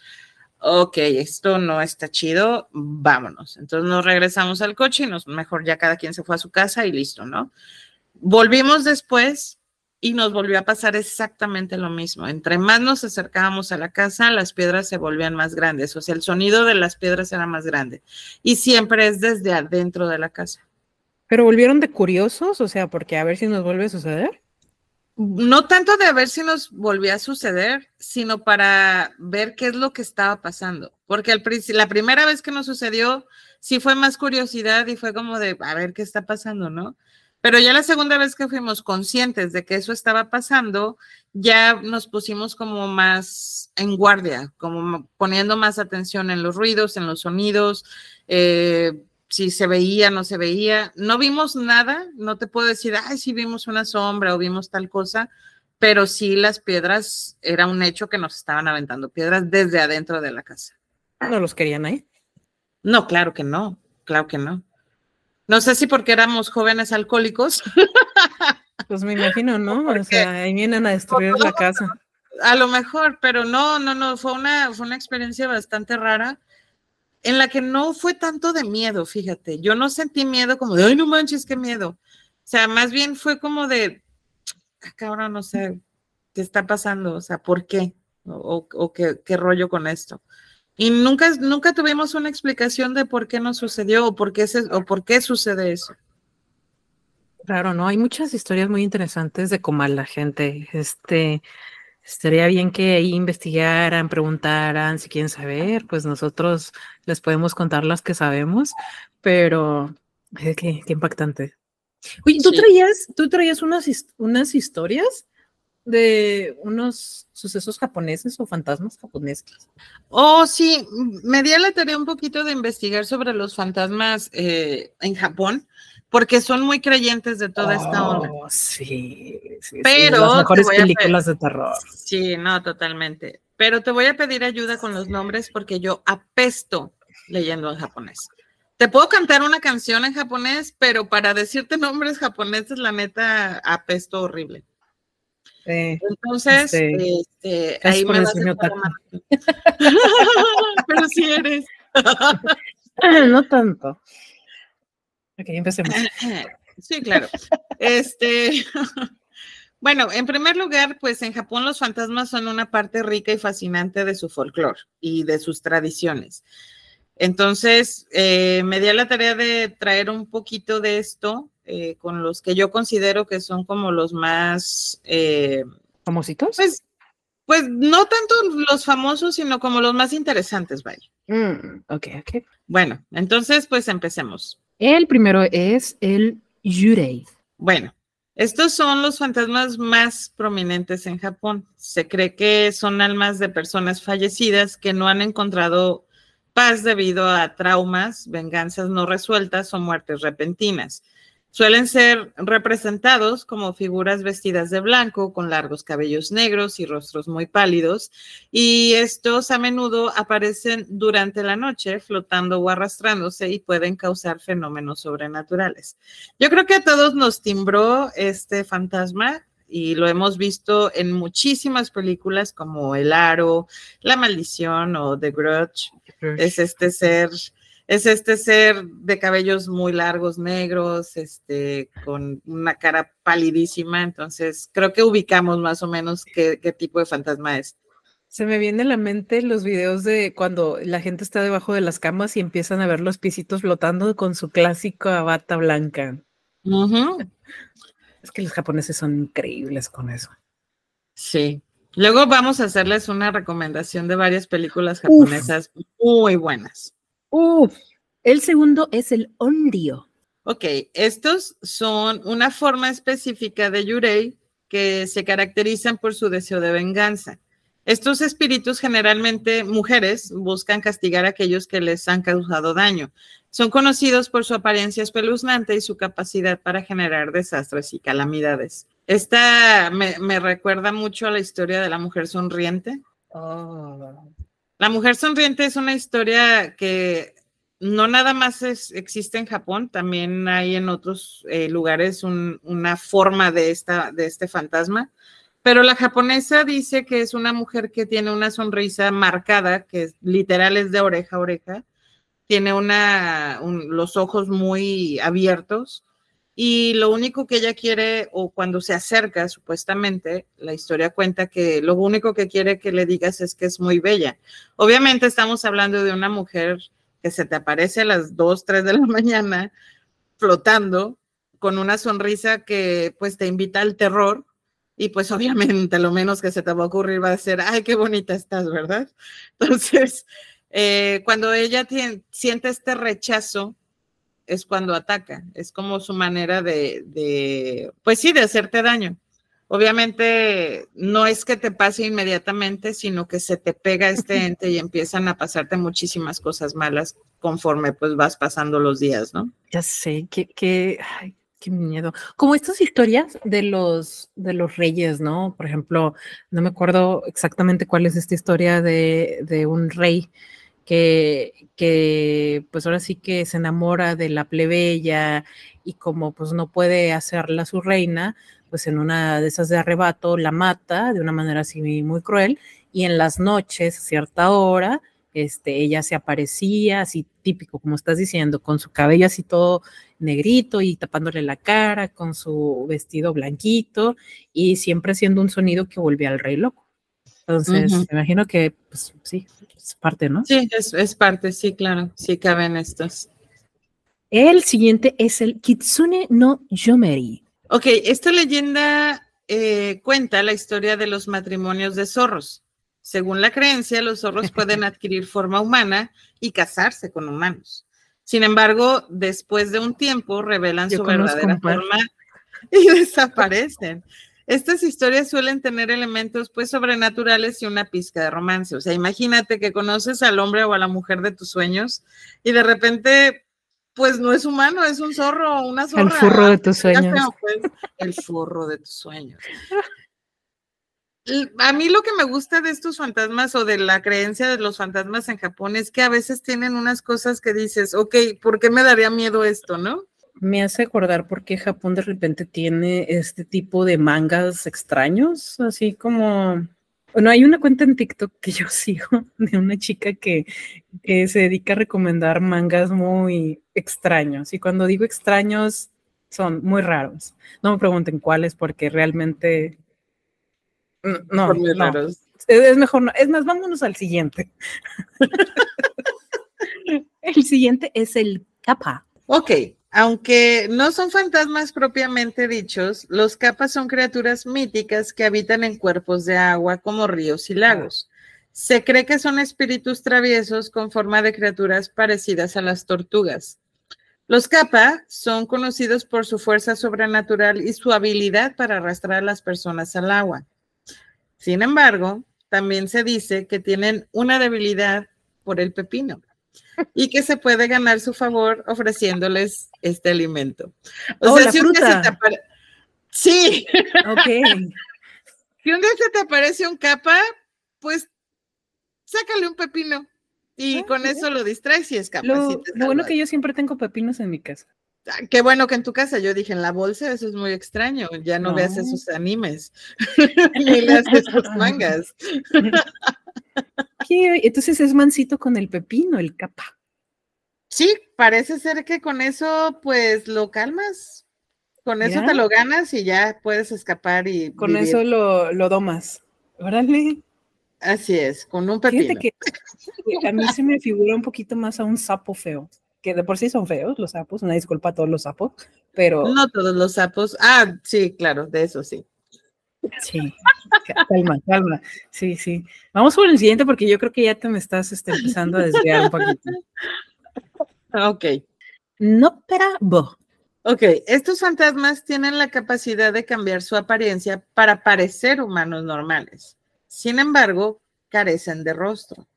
ok, esto no está chido, vámonos. Entonces nos regresamos al coche y nos, mejor ya cada quien se fue a su casa y listo, ¿no? Volvimos después y nos volvió a pasar exactamente lo mismo. Entre más nos acercábamos a la casa, las piedras se volvían más grandes, o sea, el sonido de las piedras era más grande. Y siempre es desde adentro de la casa.
¿Pero volvieron de curiosos? O sea, porque a ver si nos vuelve a suceder.
No tanto de a ver si nos volvía a suceder, sino para ver qué es lo que estaba pasando. Porque la primera vez que nos sucedió, sí fue más curiosidad y fue como de a ver qué está pasando, ¿no? Pero ya la segunda vez que fuimos conscientes de que eso estaba pasando, ya nos pusimos como más en guardia, como poniendo más atención en los ruidos, en los sonidos, eh, si se veía, no se veía. No vimos nada, no te puedo decir, ay, sí vimos una sombra o vimos tal cosa, pero sí las piedras, era un hecho que nos estaban aventando piedras desde adentro de la casa.
¿No los querían ahí?
No, claro que no, claro que no. No sé si porque éramos jóvenes alcohólicos.
Pues me imagino, ¿no? o sea, ahí vienen a destruir la casa.
A lo mejor, pero no, no, no, fue una, fue una experiencia bastante rara en la que no fue tanto de miedo, fíjate. Yo no sentí miedo como de, ay, no manches, qué miedo. O sea, más bien fue como de, ah, cabrón, no sé, ¿qué está pasando? O sea, ¿por qué? O, o qué, qué rollo con esto. Y nunca, nunca tuvimos una explicación de por qué nos sucedió o por qué, o por qué sucede eso.
Claro, no, hay muchas historias muy interesantes de cómo la gente, este, estaría bien que ahí investigaran, preguntaran si quieren saber, pues nosotros les podemos contar las que sabemos, pero qué, qué impactante. Oye, ¿tú traías, tú traías unas, unas historias de unos sucesos japoneses o fantasmas japoneses?
Oh, sí, me di a la tarea un poquito de investigar sobre los fantasmas eh, en Japón, porque son muy creyentes de toda esta onda.
Oh, sí, sí,
Pero
sí, las mejores películas de terror.
Sí, no, totalmente. Pero te voy a pedir ayuda con los nombres porque yo apesto leyendo en japonés. Te puedo cantar una canción en japonés, pero para decirte nombres japoneses, la neta, apesto horrible. Entonces,
Sí.
este, ahí me vas a. Pero sí eres.
no tanto. Ok, empecemos.
Sí, claro. Este, bueno, en primer lugar, pues en Japón los fantasmas son una parte rica y fascinante de su folclore y de sus tradiciones. Entonces, eh, me di a la tarea de traer un poquito de esto eh, con los que yo considero que son como los más, eh,
¿Famositos?
pues, pues no tanto los famosos, sino como los más interesantes, vaya.
Mm, ok, ok.
Bueno, entonces, pues empecemos.
El primero es el Yurei.
Bueno, estos son los fantasmas más prominentes en Japón. Se cree que son almas de personas fallecidas que no han encontrado paz debido a traumas, venganzas no resueltas o muertes repentinas. Suelen ser representados como figuras vestidas de blanco, con largos cabellos negros y rostros muy pálidos, y estos a menudo aparecen durante la noche flotando o arrastrándose y pueden causar fenómenos sobrenaturales. Yo creo que a todos nos timbró este fantasma y lo hemos visto en muchísimas películas como El Aro, La Maldición o The Grudge. Es este ser, es este ser de cabellos muy largos, negros, este, con una cara palidísima. Entonces, creo que ubicamos más o menos qué, qué tipo de fantasma es.
Se me viene a la mente los videos de cuando la gente está debajo de las camas y empiezan a ver los pisitos flotando con su clásica bata blanca.
Ujú,
Es que los japoneses son increíbles con eso.
Sí. Luego vamos a hacerles una recomendación de varias películas
Uf.
japonesas muy buenas.
Uf, el segundo es el onryo.
Ok, estos son una forma específica de Yurei que se caracterizan por su deseo de venganza. Estos espíritus, generalmente mujeres, buscan castigar a aquellos que les han causado daño. Son conocidos por su apariencia espeluznante y su capacidad para generar desastres y calamidades. Esta me, me recuerda mucho a la historia de la mujer sonriente. La mujer sonriente es una historia que no nada más existe en Japón, también hay en otros eh, lugares un- una forma de, esta, de este fantasma, pero la japonesa dice que es una mujer que tiene una sonrisa marcada, que es, literal es de oreja a oreja, tiene una, un- los ojos muy abiertos y lo único que ella quiere, o cuando se acerca, supuestamente, la historia cuenta que lo único que quiere que le digas es que es muy bella. Obviamente estamos hablando de una mujer que se te aparece a las 2, 3 de la mañana flotando con una sonrisa que pues te invita al terror y pues obviamente lo menos que se te va a ocurrir va a ser, ay, qué bonita estás, ¿verdad? Entonces, eh, cuando ella siente este rechazo, es cuando ataca, es como su manera de, de, pues sí, de hacerte daño. Obviamente no es que te pase inmediatamente, sino que se te pega este ente y empiezan a pasarte muchísimas cosas malas conforme pues vas pasando los días, ¿no?
Ya sé, qué, qué, ay, qué miedo. Como estas historias de los, de los reyes, ¿no? Por ejemplo, no me acuerdo exactamente cuál es esta historia de, de un rey que, que, pues ahora sí que se enamora de la plebeya y como pues no puede hacerla su reina, pues en una de esas de arrebato la mata de una manera así muy cruel y en las noches, a cierta hora, este, ella se aparecía así típico, como estás diciendo, con su cabello así todo negrito y tapándole la cara, con su vestido blanquito y siempre haciendo un sonido que volvía al rey loco. Entonces, me imagino que, pues sí, es parte, ¿no?
Sí, es, es parte, sí, claro, sí caben estos.
El siguiente es el Kitsune no Yomeri.
Ok, esta leyenda eh, cuenta la historia de los matrimonios de zorros. Según la creencia, los zorros pueden adquirir forma humana y casarse con humanos. Sin embargo, después de un tiempo revelan
Yo
su verdadera forma y desaparecen. Estas historias suelen tener elementos pues sobrenaturales y una pizca de romance. O sea, imagínate que conoces al hombre o a la mujer de tus sueños y de repente pues no es humano, es un zorro o una zorra.
El furro de tus sueños.
Pues, el furro de tus sueños. A mí lo que me gusta de estos fantasmas o de la creencia de los fantasmas en Japón es que a veces tienen unas cosas que dices, ok, ¿por qué me daría miedo esto, no?
Me hace acordar por qué Japón de repente tiene este tipo de mangas extraños, así como bueno, hay una cuenta en TikTok que yo sigo de una chica que, que, se dedica a recomendar mangas muy extraños. Y cuando digo extraños, son muy raros. No me pregunten cuáles porque realmente no, no. Es, mejor no. Es más, vámonos al siguiente. el siguiente es el capa.
Ok, aunque no son fantasmas propiamente dichos, los capas son criaturas míticas que habitan en cuerpos de agua como ríos y lagos. Se cree que son espíritus traviesos con forma de criaturas parecidas a las tortugas. Los capa son conocidos por su fuerza sobrenatural y su habilidad para arrastrar a las personas al agua. Sin embargo, también se dice que tienen una debilidad por el pepino y que se puede ganar su favor ofreciéndoles este alimento.
O oh, sea, si fruta.
te Sí. Ok. si un día se te aparece un capa, pues sácale un pepino y ah, con eso lo distraes y escapas.
Lo, lo bueno que yo siempre tengo pepinos en mi casa.
Ah, qué bueno que en tu casa, yo dije en la bolsa, eso es muy extraño, ya no, veas esos animes, ni las esas mangas.
Entonces es mansito con el pepino, el capa.
Sí, parece ser que con eso pues lo calmas, con eso te lo ganas y ya puedes escapar y...
Con eso lo, lo domas. Órale.
Así es, con un pepino.
que a mí se me figura un poquito más a un sapo feo que de por sí son feos los sapos, una disculpa a todos los sapos, pero...
No todos los sapos, ah, sí, claro, de eso sí.
Sí, calma, calma, sí, sí. Vamos por el siguiente porque yo creo que ya te me estás este, empezando a desviar un poquito.
Ok.
No bo.
Ok, estos fantasmas tienen la capacidad de cambiar su apariencia para parecer humanos normales. Sin embargo, carecen de rostro,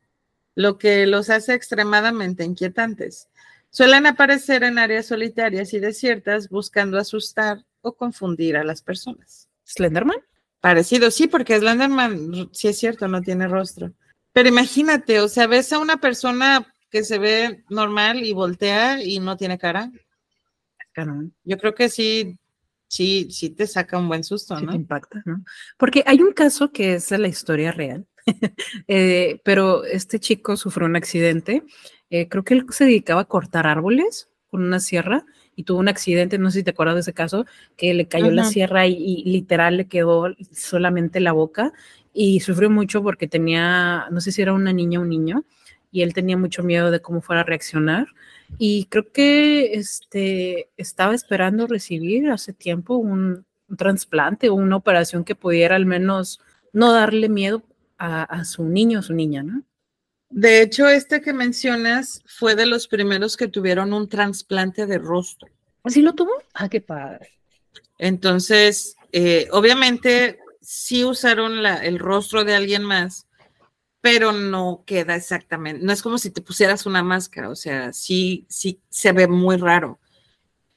lo que los hace extremadamente inquietantes. Suelen aparecer en áreas solitarias y desiertas buscando asustar o confundir a las personas.
¿Slenderman?
Parecido, sí, porque Slenderman, sí es cierto, no tiene rostro. Pero imagínate, o sea, ves a una persona que se ve normal y voltea y no tiene cara. Yo creo que sí, sí, sí te saca un buen susto, ¿no?
Te impacta, ¿no? Porque hay un caso que es de la historia real, eh, pero este chico sufrió un accidente eh, creo que él se dedicaba a cortar árboles con una sierra y tuvo un accidente, no sé si te acuerdas de ese caso, que le cayó la sierra y, literal le quedó solamente la boca y sufrió mucho porque tenía, no sé si era una niña o un niño, y él tenía mucho miedo de cómo fuera a reaccionar. Y creo que este, estaba esperando recibir hace tiempo un, trasplante o una operación que pudiera al menos no darle miedo a, a su niño o su niña, ¿no?
De hecho, este que mencionas fue de los primeros que tuvieron un trasplante de rostro.
¿Así lo tuvo? Ah, qué padre.
Entonces, eh, obviamente, sí usaron el rostro de alguien más, pero no queda exactamente, no es como si te pusieras una máscara, o sea, sí, sí se ve muy raro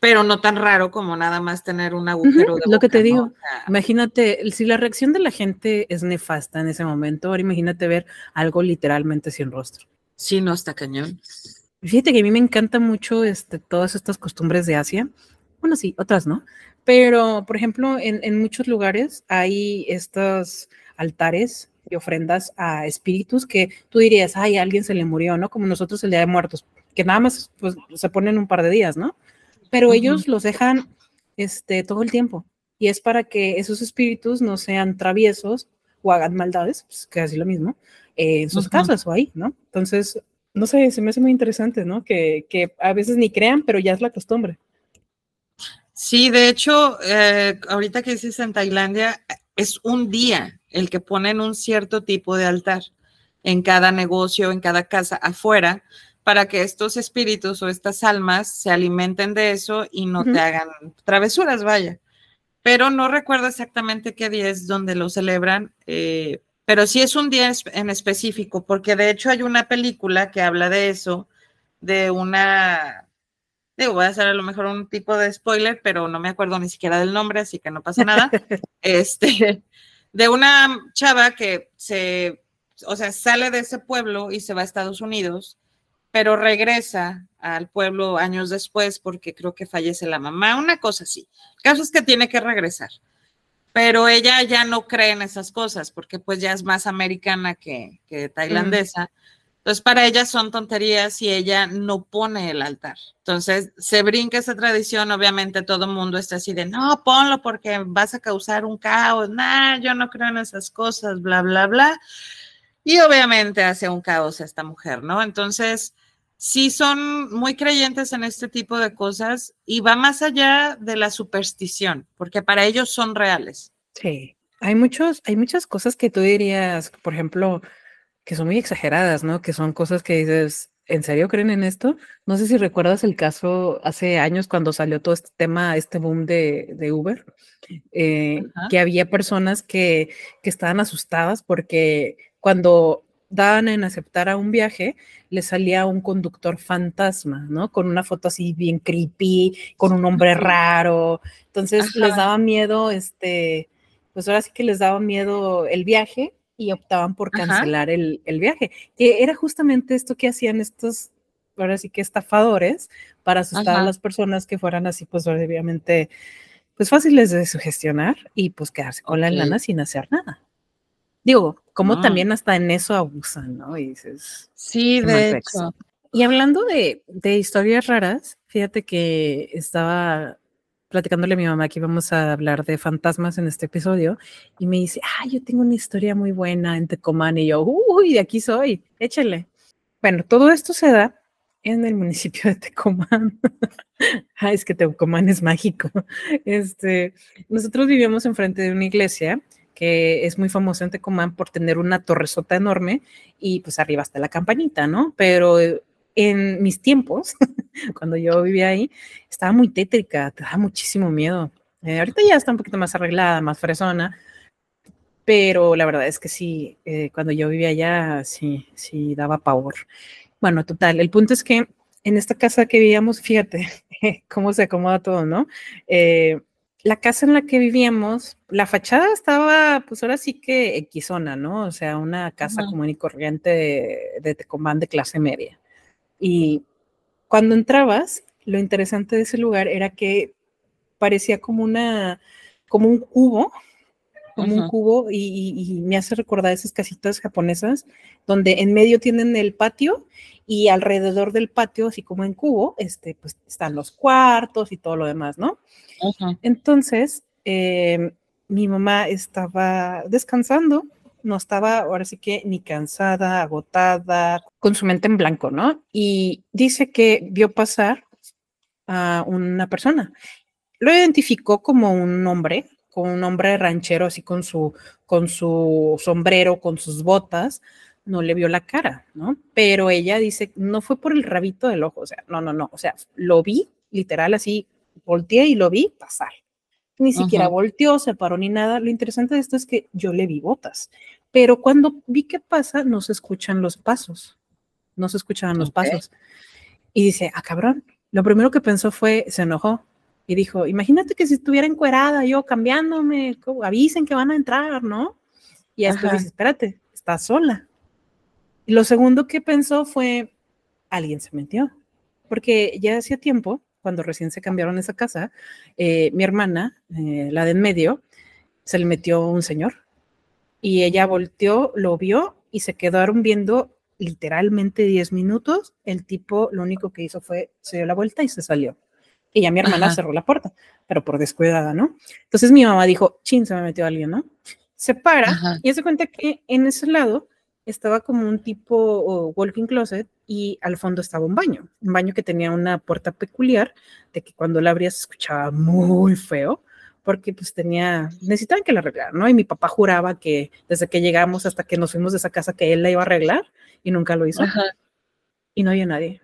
pero no tan raro como nada más tener un agujero de
Lo que te digo, imagínate, si la reacción de la gente es nefasta en ese momento, ahora imagínate ver algo literalmente sin rostro.
Sí, no, está cañón.
Fíjate que a mí me encanta mucho este, todas estas costumbres de Asia. Bueno, sí, otras no. Pero, por ejemplo, en, en muchos lugares hay estos altares y ofrendas a espíritus que tú dirías, ay, a alguien se le murió, ¿no? Como nosotros el Día de Muertos, que nada más pues, se ponen un par de días, ¿no? Pero ellos los dejan este, todo el tiempo. Y es para que esos espíritus no sean traviesos o hagan maldades, pues casi lo mismo, en sus casas o ahí, ¿no? Entonces, no sé, se me hace muy interesante, ¿no? Que, que a veces ni crean, pero ya es la costumbre.
Sí, de hecho, eh, ahorita que dices en Tailandia, es un día el que ponen un cierto tipo de altar en cada negocio, en cada casa afuera, para que estos espíritus o estas almas se alimenten de eso y no te hagan travesuras, vaya. pero no recuerdo exactamente qué día es donde lo celebran, eh, pero sí es un día en específico, porque de hecho hay una película que habla de eso, de una, digo, voy a hacer a lo mejor un tipo de spoiler, pero no me acuerdo ni siquiera del nombre, así que no pasa nada, este, de una chava que se, o sea, sale de ese pueblo y se va a Estados Unidos, pero regresa al pueblo años después porque creo que fallece la mamá, una cosa así. El caso es que tiene que regresar, pero ella ya no cree en esas cosas porque pues ya es más americana que, tailandesa. Entonces para ella son tonterías y ella no pone el altar. Entonces se brinca esa tradición, obviamente todo el mundo está así de, no, ponlo porque vas a causar un caos, nah, yo no creo en esas cosas, bla, bla, bla. Y obviamente hace un caos esta mujer, ¿no? Entonces, sí son muy creyentes en este tipo de cosas y va más allá de la superstición, porque para ellos son reales.
Sí, hay muchos, hay muchas cosas que tú dirías, por ejemplo, que son muy exageradas, ¿no? Que son cosas que dices, ¿en serio creen en esto? No sé si recuerdas el caso hace años cuando salió todo este tema, este boom de, Uber, eh, que había personas que, que estaban asustadas porque cuando daban en aceptar a un viaje, le salía un conductor fantasma, ¿no? Con una foto así bien creepy, con un hombre raro. Entonces les daba miedo, este, pues ahora sí que les daba miedo el viaje y optaban por cancelar el, viaje. Que era justamente esto que hacían estos, ahora sí que estafadores, para asustar a las personas que fueran así, pues obviamente, pues fáciles de sugestionar y pues quedarse con la lana sin hacer nada. Digo, como ah. también hasta en eso abusan, ¿no? Y dices,
sí, de hecho.
Y hablando de, de, historias raras, fíjate que estaba platicándole a mi mamá que íbamos a hablar de fantasmas en este episodio y me dice, ah, yo tengo una historia muy buena en Tecomán y yo, uy, de aquí soy, échale. Bueno, todo esto se da en el municipio de Tecomán. ah, es que Tecomán es mágico. Este, nosotros vivíamos enfrente de una iglesia que es muy famoso en Tecomán por tener una torresota enorme y pues arriba está la campanita, ¿no? Pero en mis tiempos, cuando yo vivía ahí, estaba muy tétrica, te daba muchísimo miedo. Eh, ahorita ya está un poquito más arreglada, más fresona, pero la verdad es que sí, eh, cuando yo vivía allá, sí, sí daba pavor. Bueno, total, el punto es que en esta casa que vivíamos, fíjate cómo se acomoda todo, ¿no? Eh, la casa en la que vivíamos, la fachada estaba, pues ahora sí que equizona, ¿no? O sea, una casa común y corriente de, de Tecomán de clase media. Y cuando entrabas, lo interesante de ese lugar era que parecía como una, como un cubo, como un cubo, y, y, me hace recordar esas casitas japonesas, donde en medio tienen el patio y alrededor del patio, así como en cubo, este, pues están los cuartos y todo lo demás, ¿no? Entonces, em, mi mamá estaba descansando, no estaba ahora sí que ni cansada, agotada, con su mente en blanco, ¿no? Y dice que vio pasar a una persona. Lo identificó como un hombre, con un hombre ranchero, así con su, con su sombrero, con sus botas, no le vio la cara, ¿no? Pero ella dice, no fue por el rabito del ojo, o sea, no, no, no, o sea, lo vi literal así, volteé y lo vi pasar. Ni siquiera volteó, se paró ni nada. Lo interesante de esto es que yo le vi botas, pero cuando vi que pasa, no se escuchan los pasos, no se escuchaban los pasos. Y dice, ah, cabrón. Lo primero que pensó fue, se enojó y dijo, imagínate que si estuviera encuerada, yo cambiándome, avisen que van a entrar, ¿no? Y después dice, espérate, está sola y lo segundo que pensó fue, alguien se metió, porque ya hacía tiempo, cuando recién se cambiaron esa casa, eh, mi hermana, eh, la de en medio, se le metió un señor y ella volteó, lo vio y se quedaron viendo literalmente 10 minutos. El tipo lo único que hizo fue se dio la vuelta y se salió. Y ya mi hermana cerró la puerta, pero por descuidada, ¿no? Entonces mi mamá dijo, chin, se me metió alguien, ¿no? Se para y se cuenta que en ese lado estaba como un tipo walking closet y al fondo estaba un baño, un baño que tenía una puerta peculiar de que cuando la abrías se escuchaba muy feo porque pues tenía, necesitaban que la arreglaran, ¿no? Y mi papá juraba que desde que llegamos hasta que nos fuimos de esa casa que él la iba a arreglar y nunca lo hizo. Y no había nadie.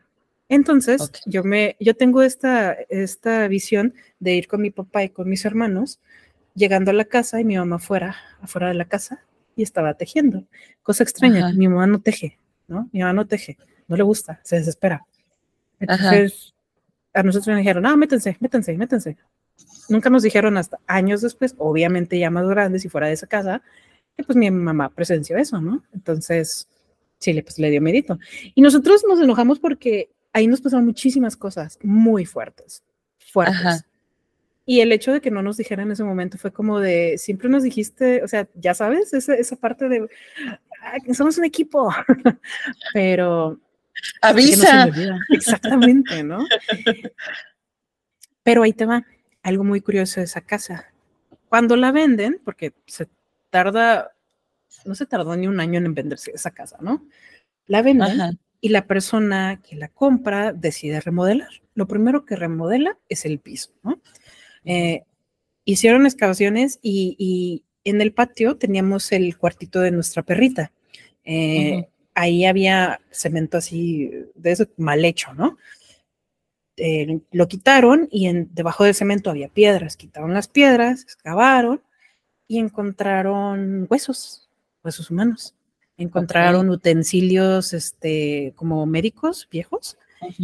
Entonces, yo me, yo tengo esta, esta visión de ir con mi papá y con mis hermanos llegando a la casa y mi mamá fuera, afuera de la casa y estaba tejiendo. Cosa extraña, mi mamá no teje, ¿no? Mi mamá no teje, no le gusta, se desespera. Entonces, a nosotros nos dijeron, ah, métense, métense, métense. Nunca nos dijeron hasta años después, obviamente ya más grandes y fuera de esa casa, que pues mi mamá presenció eso, ¿no? Entonces, sí, le, pues, le dio medito. Y nosotros nos enojamos porque ahí nos pasaron muchísimas cosas muy fuertes, fuertes. Y el hecho de que no nos dijera en ese momento fue como de, siempre nos dijiste, o sea, ya sabes, esa, esa parte de, somos un equipo, pero...
Avisa.
Exactamente, ¿no? Pero ahí te va, algo muy curioso de esa casa. Cuando la venden, porque se tarda, no se tardó ni un año en venderse esa casa, ¿no? La venden y la persona que la compra decide remodelar. Lo primero que remodela es el piso, ¿no? Eh, hicieron excavaciones y, en el patio teníamos el cuartito de nuestra perrita. Eh, ahí había cemento así, de eso mal hecho, ¿no? Eh, lo quitaron y en, debajo del cemento había piedras. Quitaron las piedras, excavaron y encontraron huesos, huesos humanos. Encontraron utensilios este, como médicos viejos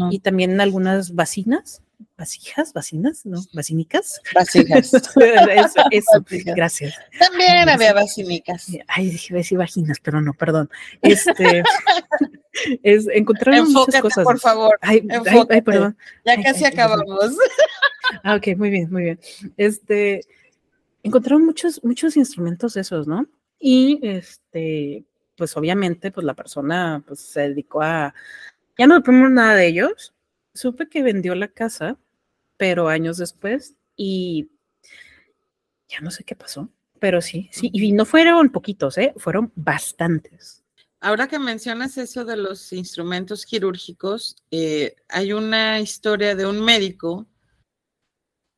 y también algunas vacinas vasijas, vacinas, ¿no? Vasínicas.
Vasijas.
eso, gracias.
También había vasínicas.
Ay, dije decir vaginas, pero no, perdón. Este, es, encontraron muchas cosas.
por favor.
Ay, ay, perdón.
Ya casi acabamos.
Ah, ok, muy bien, muy bien. Este, encontraron muchos, muchos instrumentos esos, ¿no? Y este, pues obviamente, pues la persona pues, se dedicó a, ya no ponemos nada de ellos, supe que vendió la casa, pero años después, y ya no sé qué pasó, pero sí, sí, y no fueron poquitos, ¿eh? fueron bastantes.
Ahora que mencionas eso de los instrumentos quirúrgicos, eh, hay una historia de un médico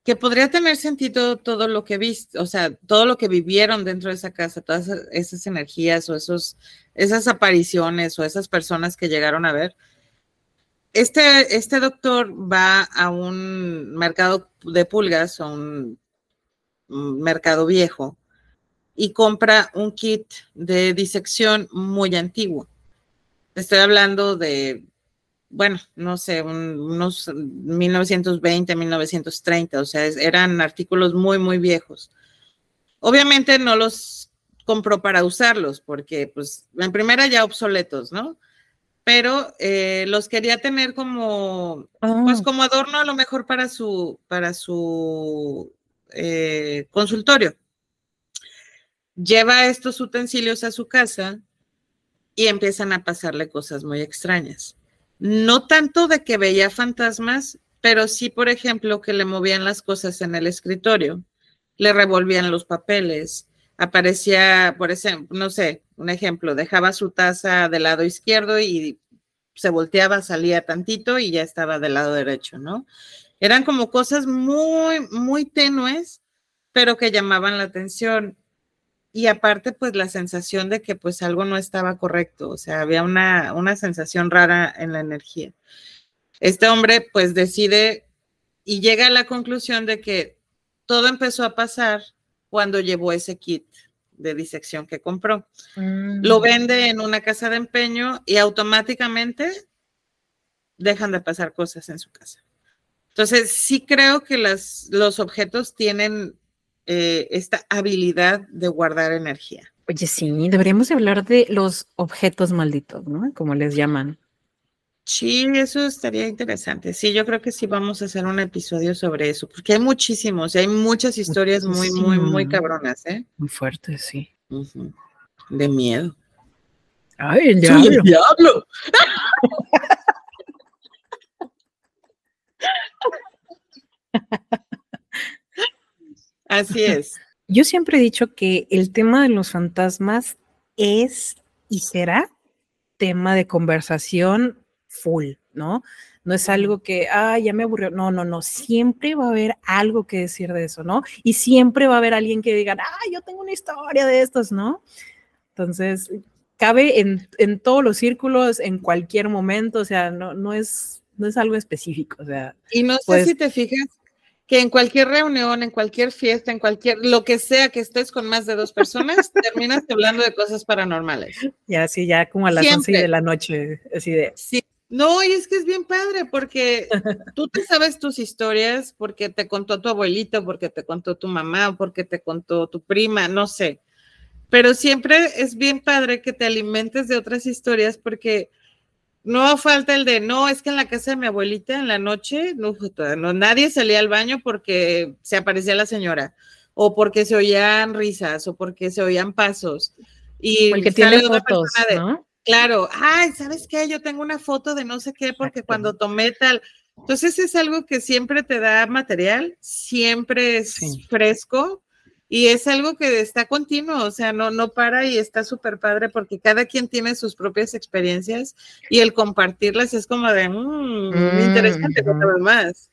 que podría tener sentido todo lo que viste, o sea, todo lo que vivieron dentro de esa casa, todas esas energías o esos, esas apariciones o esas personas que llegaron a ver, este, este doctor va a un mercado de pulgas, a un, mercado viejo, y compra un kit de disección muy antiguo. Estoy hablando de, bueno, no sé, unos 1920, 1930, o sea, eran artículos muy, muy viejos. Obviamente no los compró para usarlos, porque pues en primera ya obsoletos, ¿no? pero eh, los quería tener como, pues ah. como adorno a lo mejor para su, para su eh, consultorio. Lleva estos utensilios a su casa y empiezan a pasarle cosas muy extrañas. No tanto de que veía fantasmas, pero sí, por ejemplo, que le movían las cosas en el escritorio, le revolvían los papeles, aparecía, por ejemplo, no sé, un ejemplo, dejaba su taza del lado izquierdo y se volteaba, salía tantito y ya estaba del lado derecho, ¿no? Eran como cosas muy, muy tenues, pero que llamaban la atención. Y aparte, pues la sensación de que pues algo no estaba correcto, o sea, había una, una sensación rara en la energía. Este hombre pues decide y llega a la conclusión de que todo empezó a pasar cuando llevó ese kit de disección que compró. Lo mm. vende en una casa de empeño y automáticamente dejan de pasar cosas en su casa. Entonces, sí creo que las, los objetos tienen eh, esta habilidad de guardar energía.
Oye, sí, deberíamos hablar de los objetos malditos, ¿no? Como les llaman.
Sí, eso estaría interesante. Sí, yo creo que sí vamos a hacer un episodio sobre eso, porque hay muchísimos y hay muchas historias muy, muy, muy cabronas, ¿eh?
Muy fuertes, sí.
De miedo.
¡Ay, el diablo!
el diablo! Así es.
Yo siempre he dicho que el tema de los fantasmas es y será tema de conversación full, ¿no? No es algo que, ah, ya me aburrió. No, no, no. Siempre va a haber algo que decir de eso, ¿no? Y siempre va a haber alguien que diga, ah, yo tengo una historia de estos, ¿no? Entonces, cabe en, en todos los círculos, en cualquier momento, o sea, no, no, es, no es algo específico, o sea.
Y no sé si te fijas que en cualquier reunión, en cualquier fiesta, en cualquier, lo que sea que estés con más de dos personas, terminas hablando de cosas paranormales.
Y así ya como a las once de la noche, así de...
Sí. No, y es que es bien padre porque tú te sabes tus historias porque te contó tu abuelito, porque te contó tu mamá, porque te contó tu prima, no sé. Pero siempre es bien padre que te alimentes de otras historias porque no falta el de, no, es que en la casa de mi abuelita en la noche, no, no, nadie salía al baño porque se aparecía la señora, o porque se oían risas, o porque se oían pasos. Y
porque tiene fotos, ¿no?
Claro, ay, ¿sabes qué? Yo tengo una foto de no sé qué, porque cuando tomé tal. Entonces es algo que siempre te da material, siempre es fresco, y es algo que está continuo, o sea, no, no para y está súper padre porque cada quien tiene sus propias experiencias y el compartirlas es como de, mmm, mm, interesante, mm, más.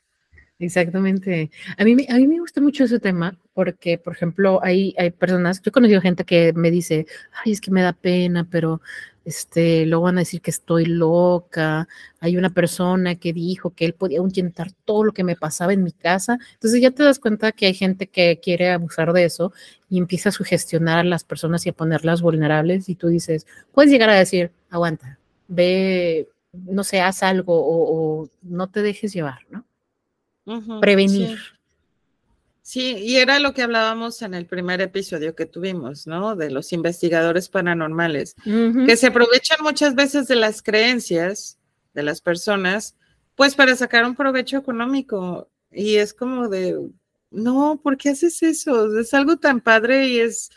Exactamente. A mí, a mí me gusta mucho ese tema porque, por ejemplo, hay, hay personas, yo he conocido gente que me dice, ay, es que me da pena, pero este, luego van a decir que estoy loca. Hay una persona que dijo que él podía ahuyentar todo lo que me pasaba en mi casa. Entonces ya te das cuenta que hay gente que quiere abusar de eso y empieza a sugestionar a las personas y a ponerlas vulnerables y tú dices, puedes llegar a decir, aguanta, ve, no sé, haz algo o no te dejes llevar, ¿no? prevenir.
Sí. Y era lo que hablábamos en el primer episodio que tuvimos, ¿no? De los investigadores paranormales, que se aprovechan muchas veces de las creencias de las personas, pues para sacar un provecho económico. Y es como de, no, ¿por qué haces eso? Es algo tan padre y es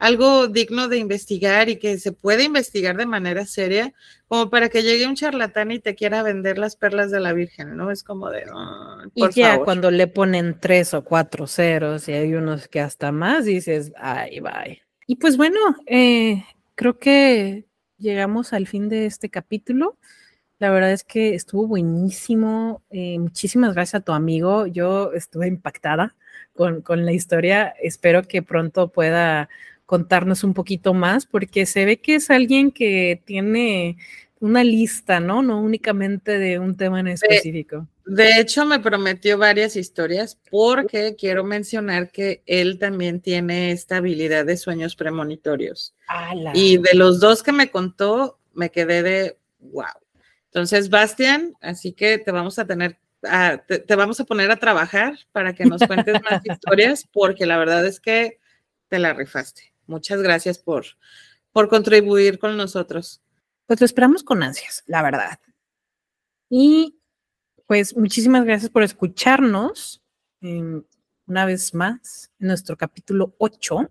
algo digno de investigar y que se puede investigar de manera seria, como para que llegue un charlatán y te quiera vender las perlas de la Virgen, ¿no? Es como de...
y ya cuando le ponen tres o cuatro ceros y hay unos que hasta más, dices, ay, bye. Y pues bueno, eh, creo que llegamos al fin de este capítulo. La verdad es que estuvo buenísimo. Eh, muchísimas gracias a tu amigo. Yo estuve impactada con, con la historia. Espero que pronto pueda contarnos un poquito más, porque se ve que es alguien que tiene una lista, ¿no? No únicamente de un tema en específico.
De, hecho, me prometió varias historias porque quiero mencionar que él también tiene esta habilidad de sueños premonitorios. Y de los dos que me contó, me quedé de wow. Entonces, Bastian, así que te vamos a tener, te vamos a poner a trabajar para que nos cuentes más historias, porque la verdad es que te la rifaste. Muchas gracias por, por contribuir con nosotros.
Pues lo esperamos con ansias, la verdad. Y pues muchísimas gracias por escucharnos una vez más en nuestro capítulo 8.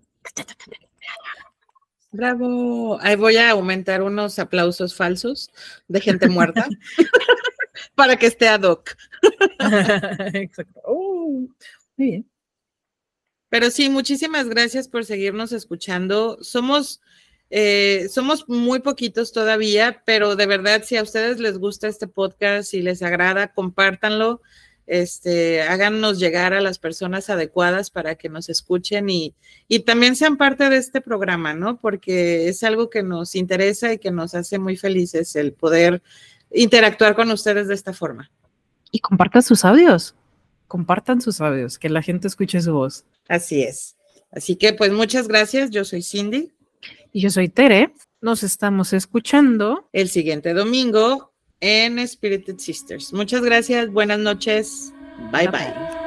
Bravo. Ahí voy a aumentar unos aplausos falsos de gente muerta para que esté ad hoc.
Exacto. Oh, muy bien.
Pero sí, muchísimas gracias por seguirnos escuchando. Somos, eh, somos muy poquitos todavía, pero de verdad, si a ustedes les gusta este podcast, y les agrada, compártanlo. Este, háganos llegar a las personas adecuadas para que nos escuchen y, y también sean parte de este programa, ¿no? Porque es algo que nos interesa y que nos hace muy felices el poder interactuar con ustedes de esta forma.
Y compartan sus audios, compartan sus audios, que la gente escuche su voz.
Así es. Así que pues muchas gracias. Yo soy Cindy.
Y yo soy Tere. Nos estamos escuchando
el siguiente domingo en Spirited Sisters. Muchas gracias. Buenas noches. bye. bye.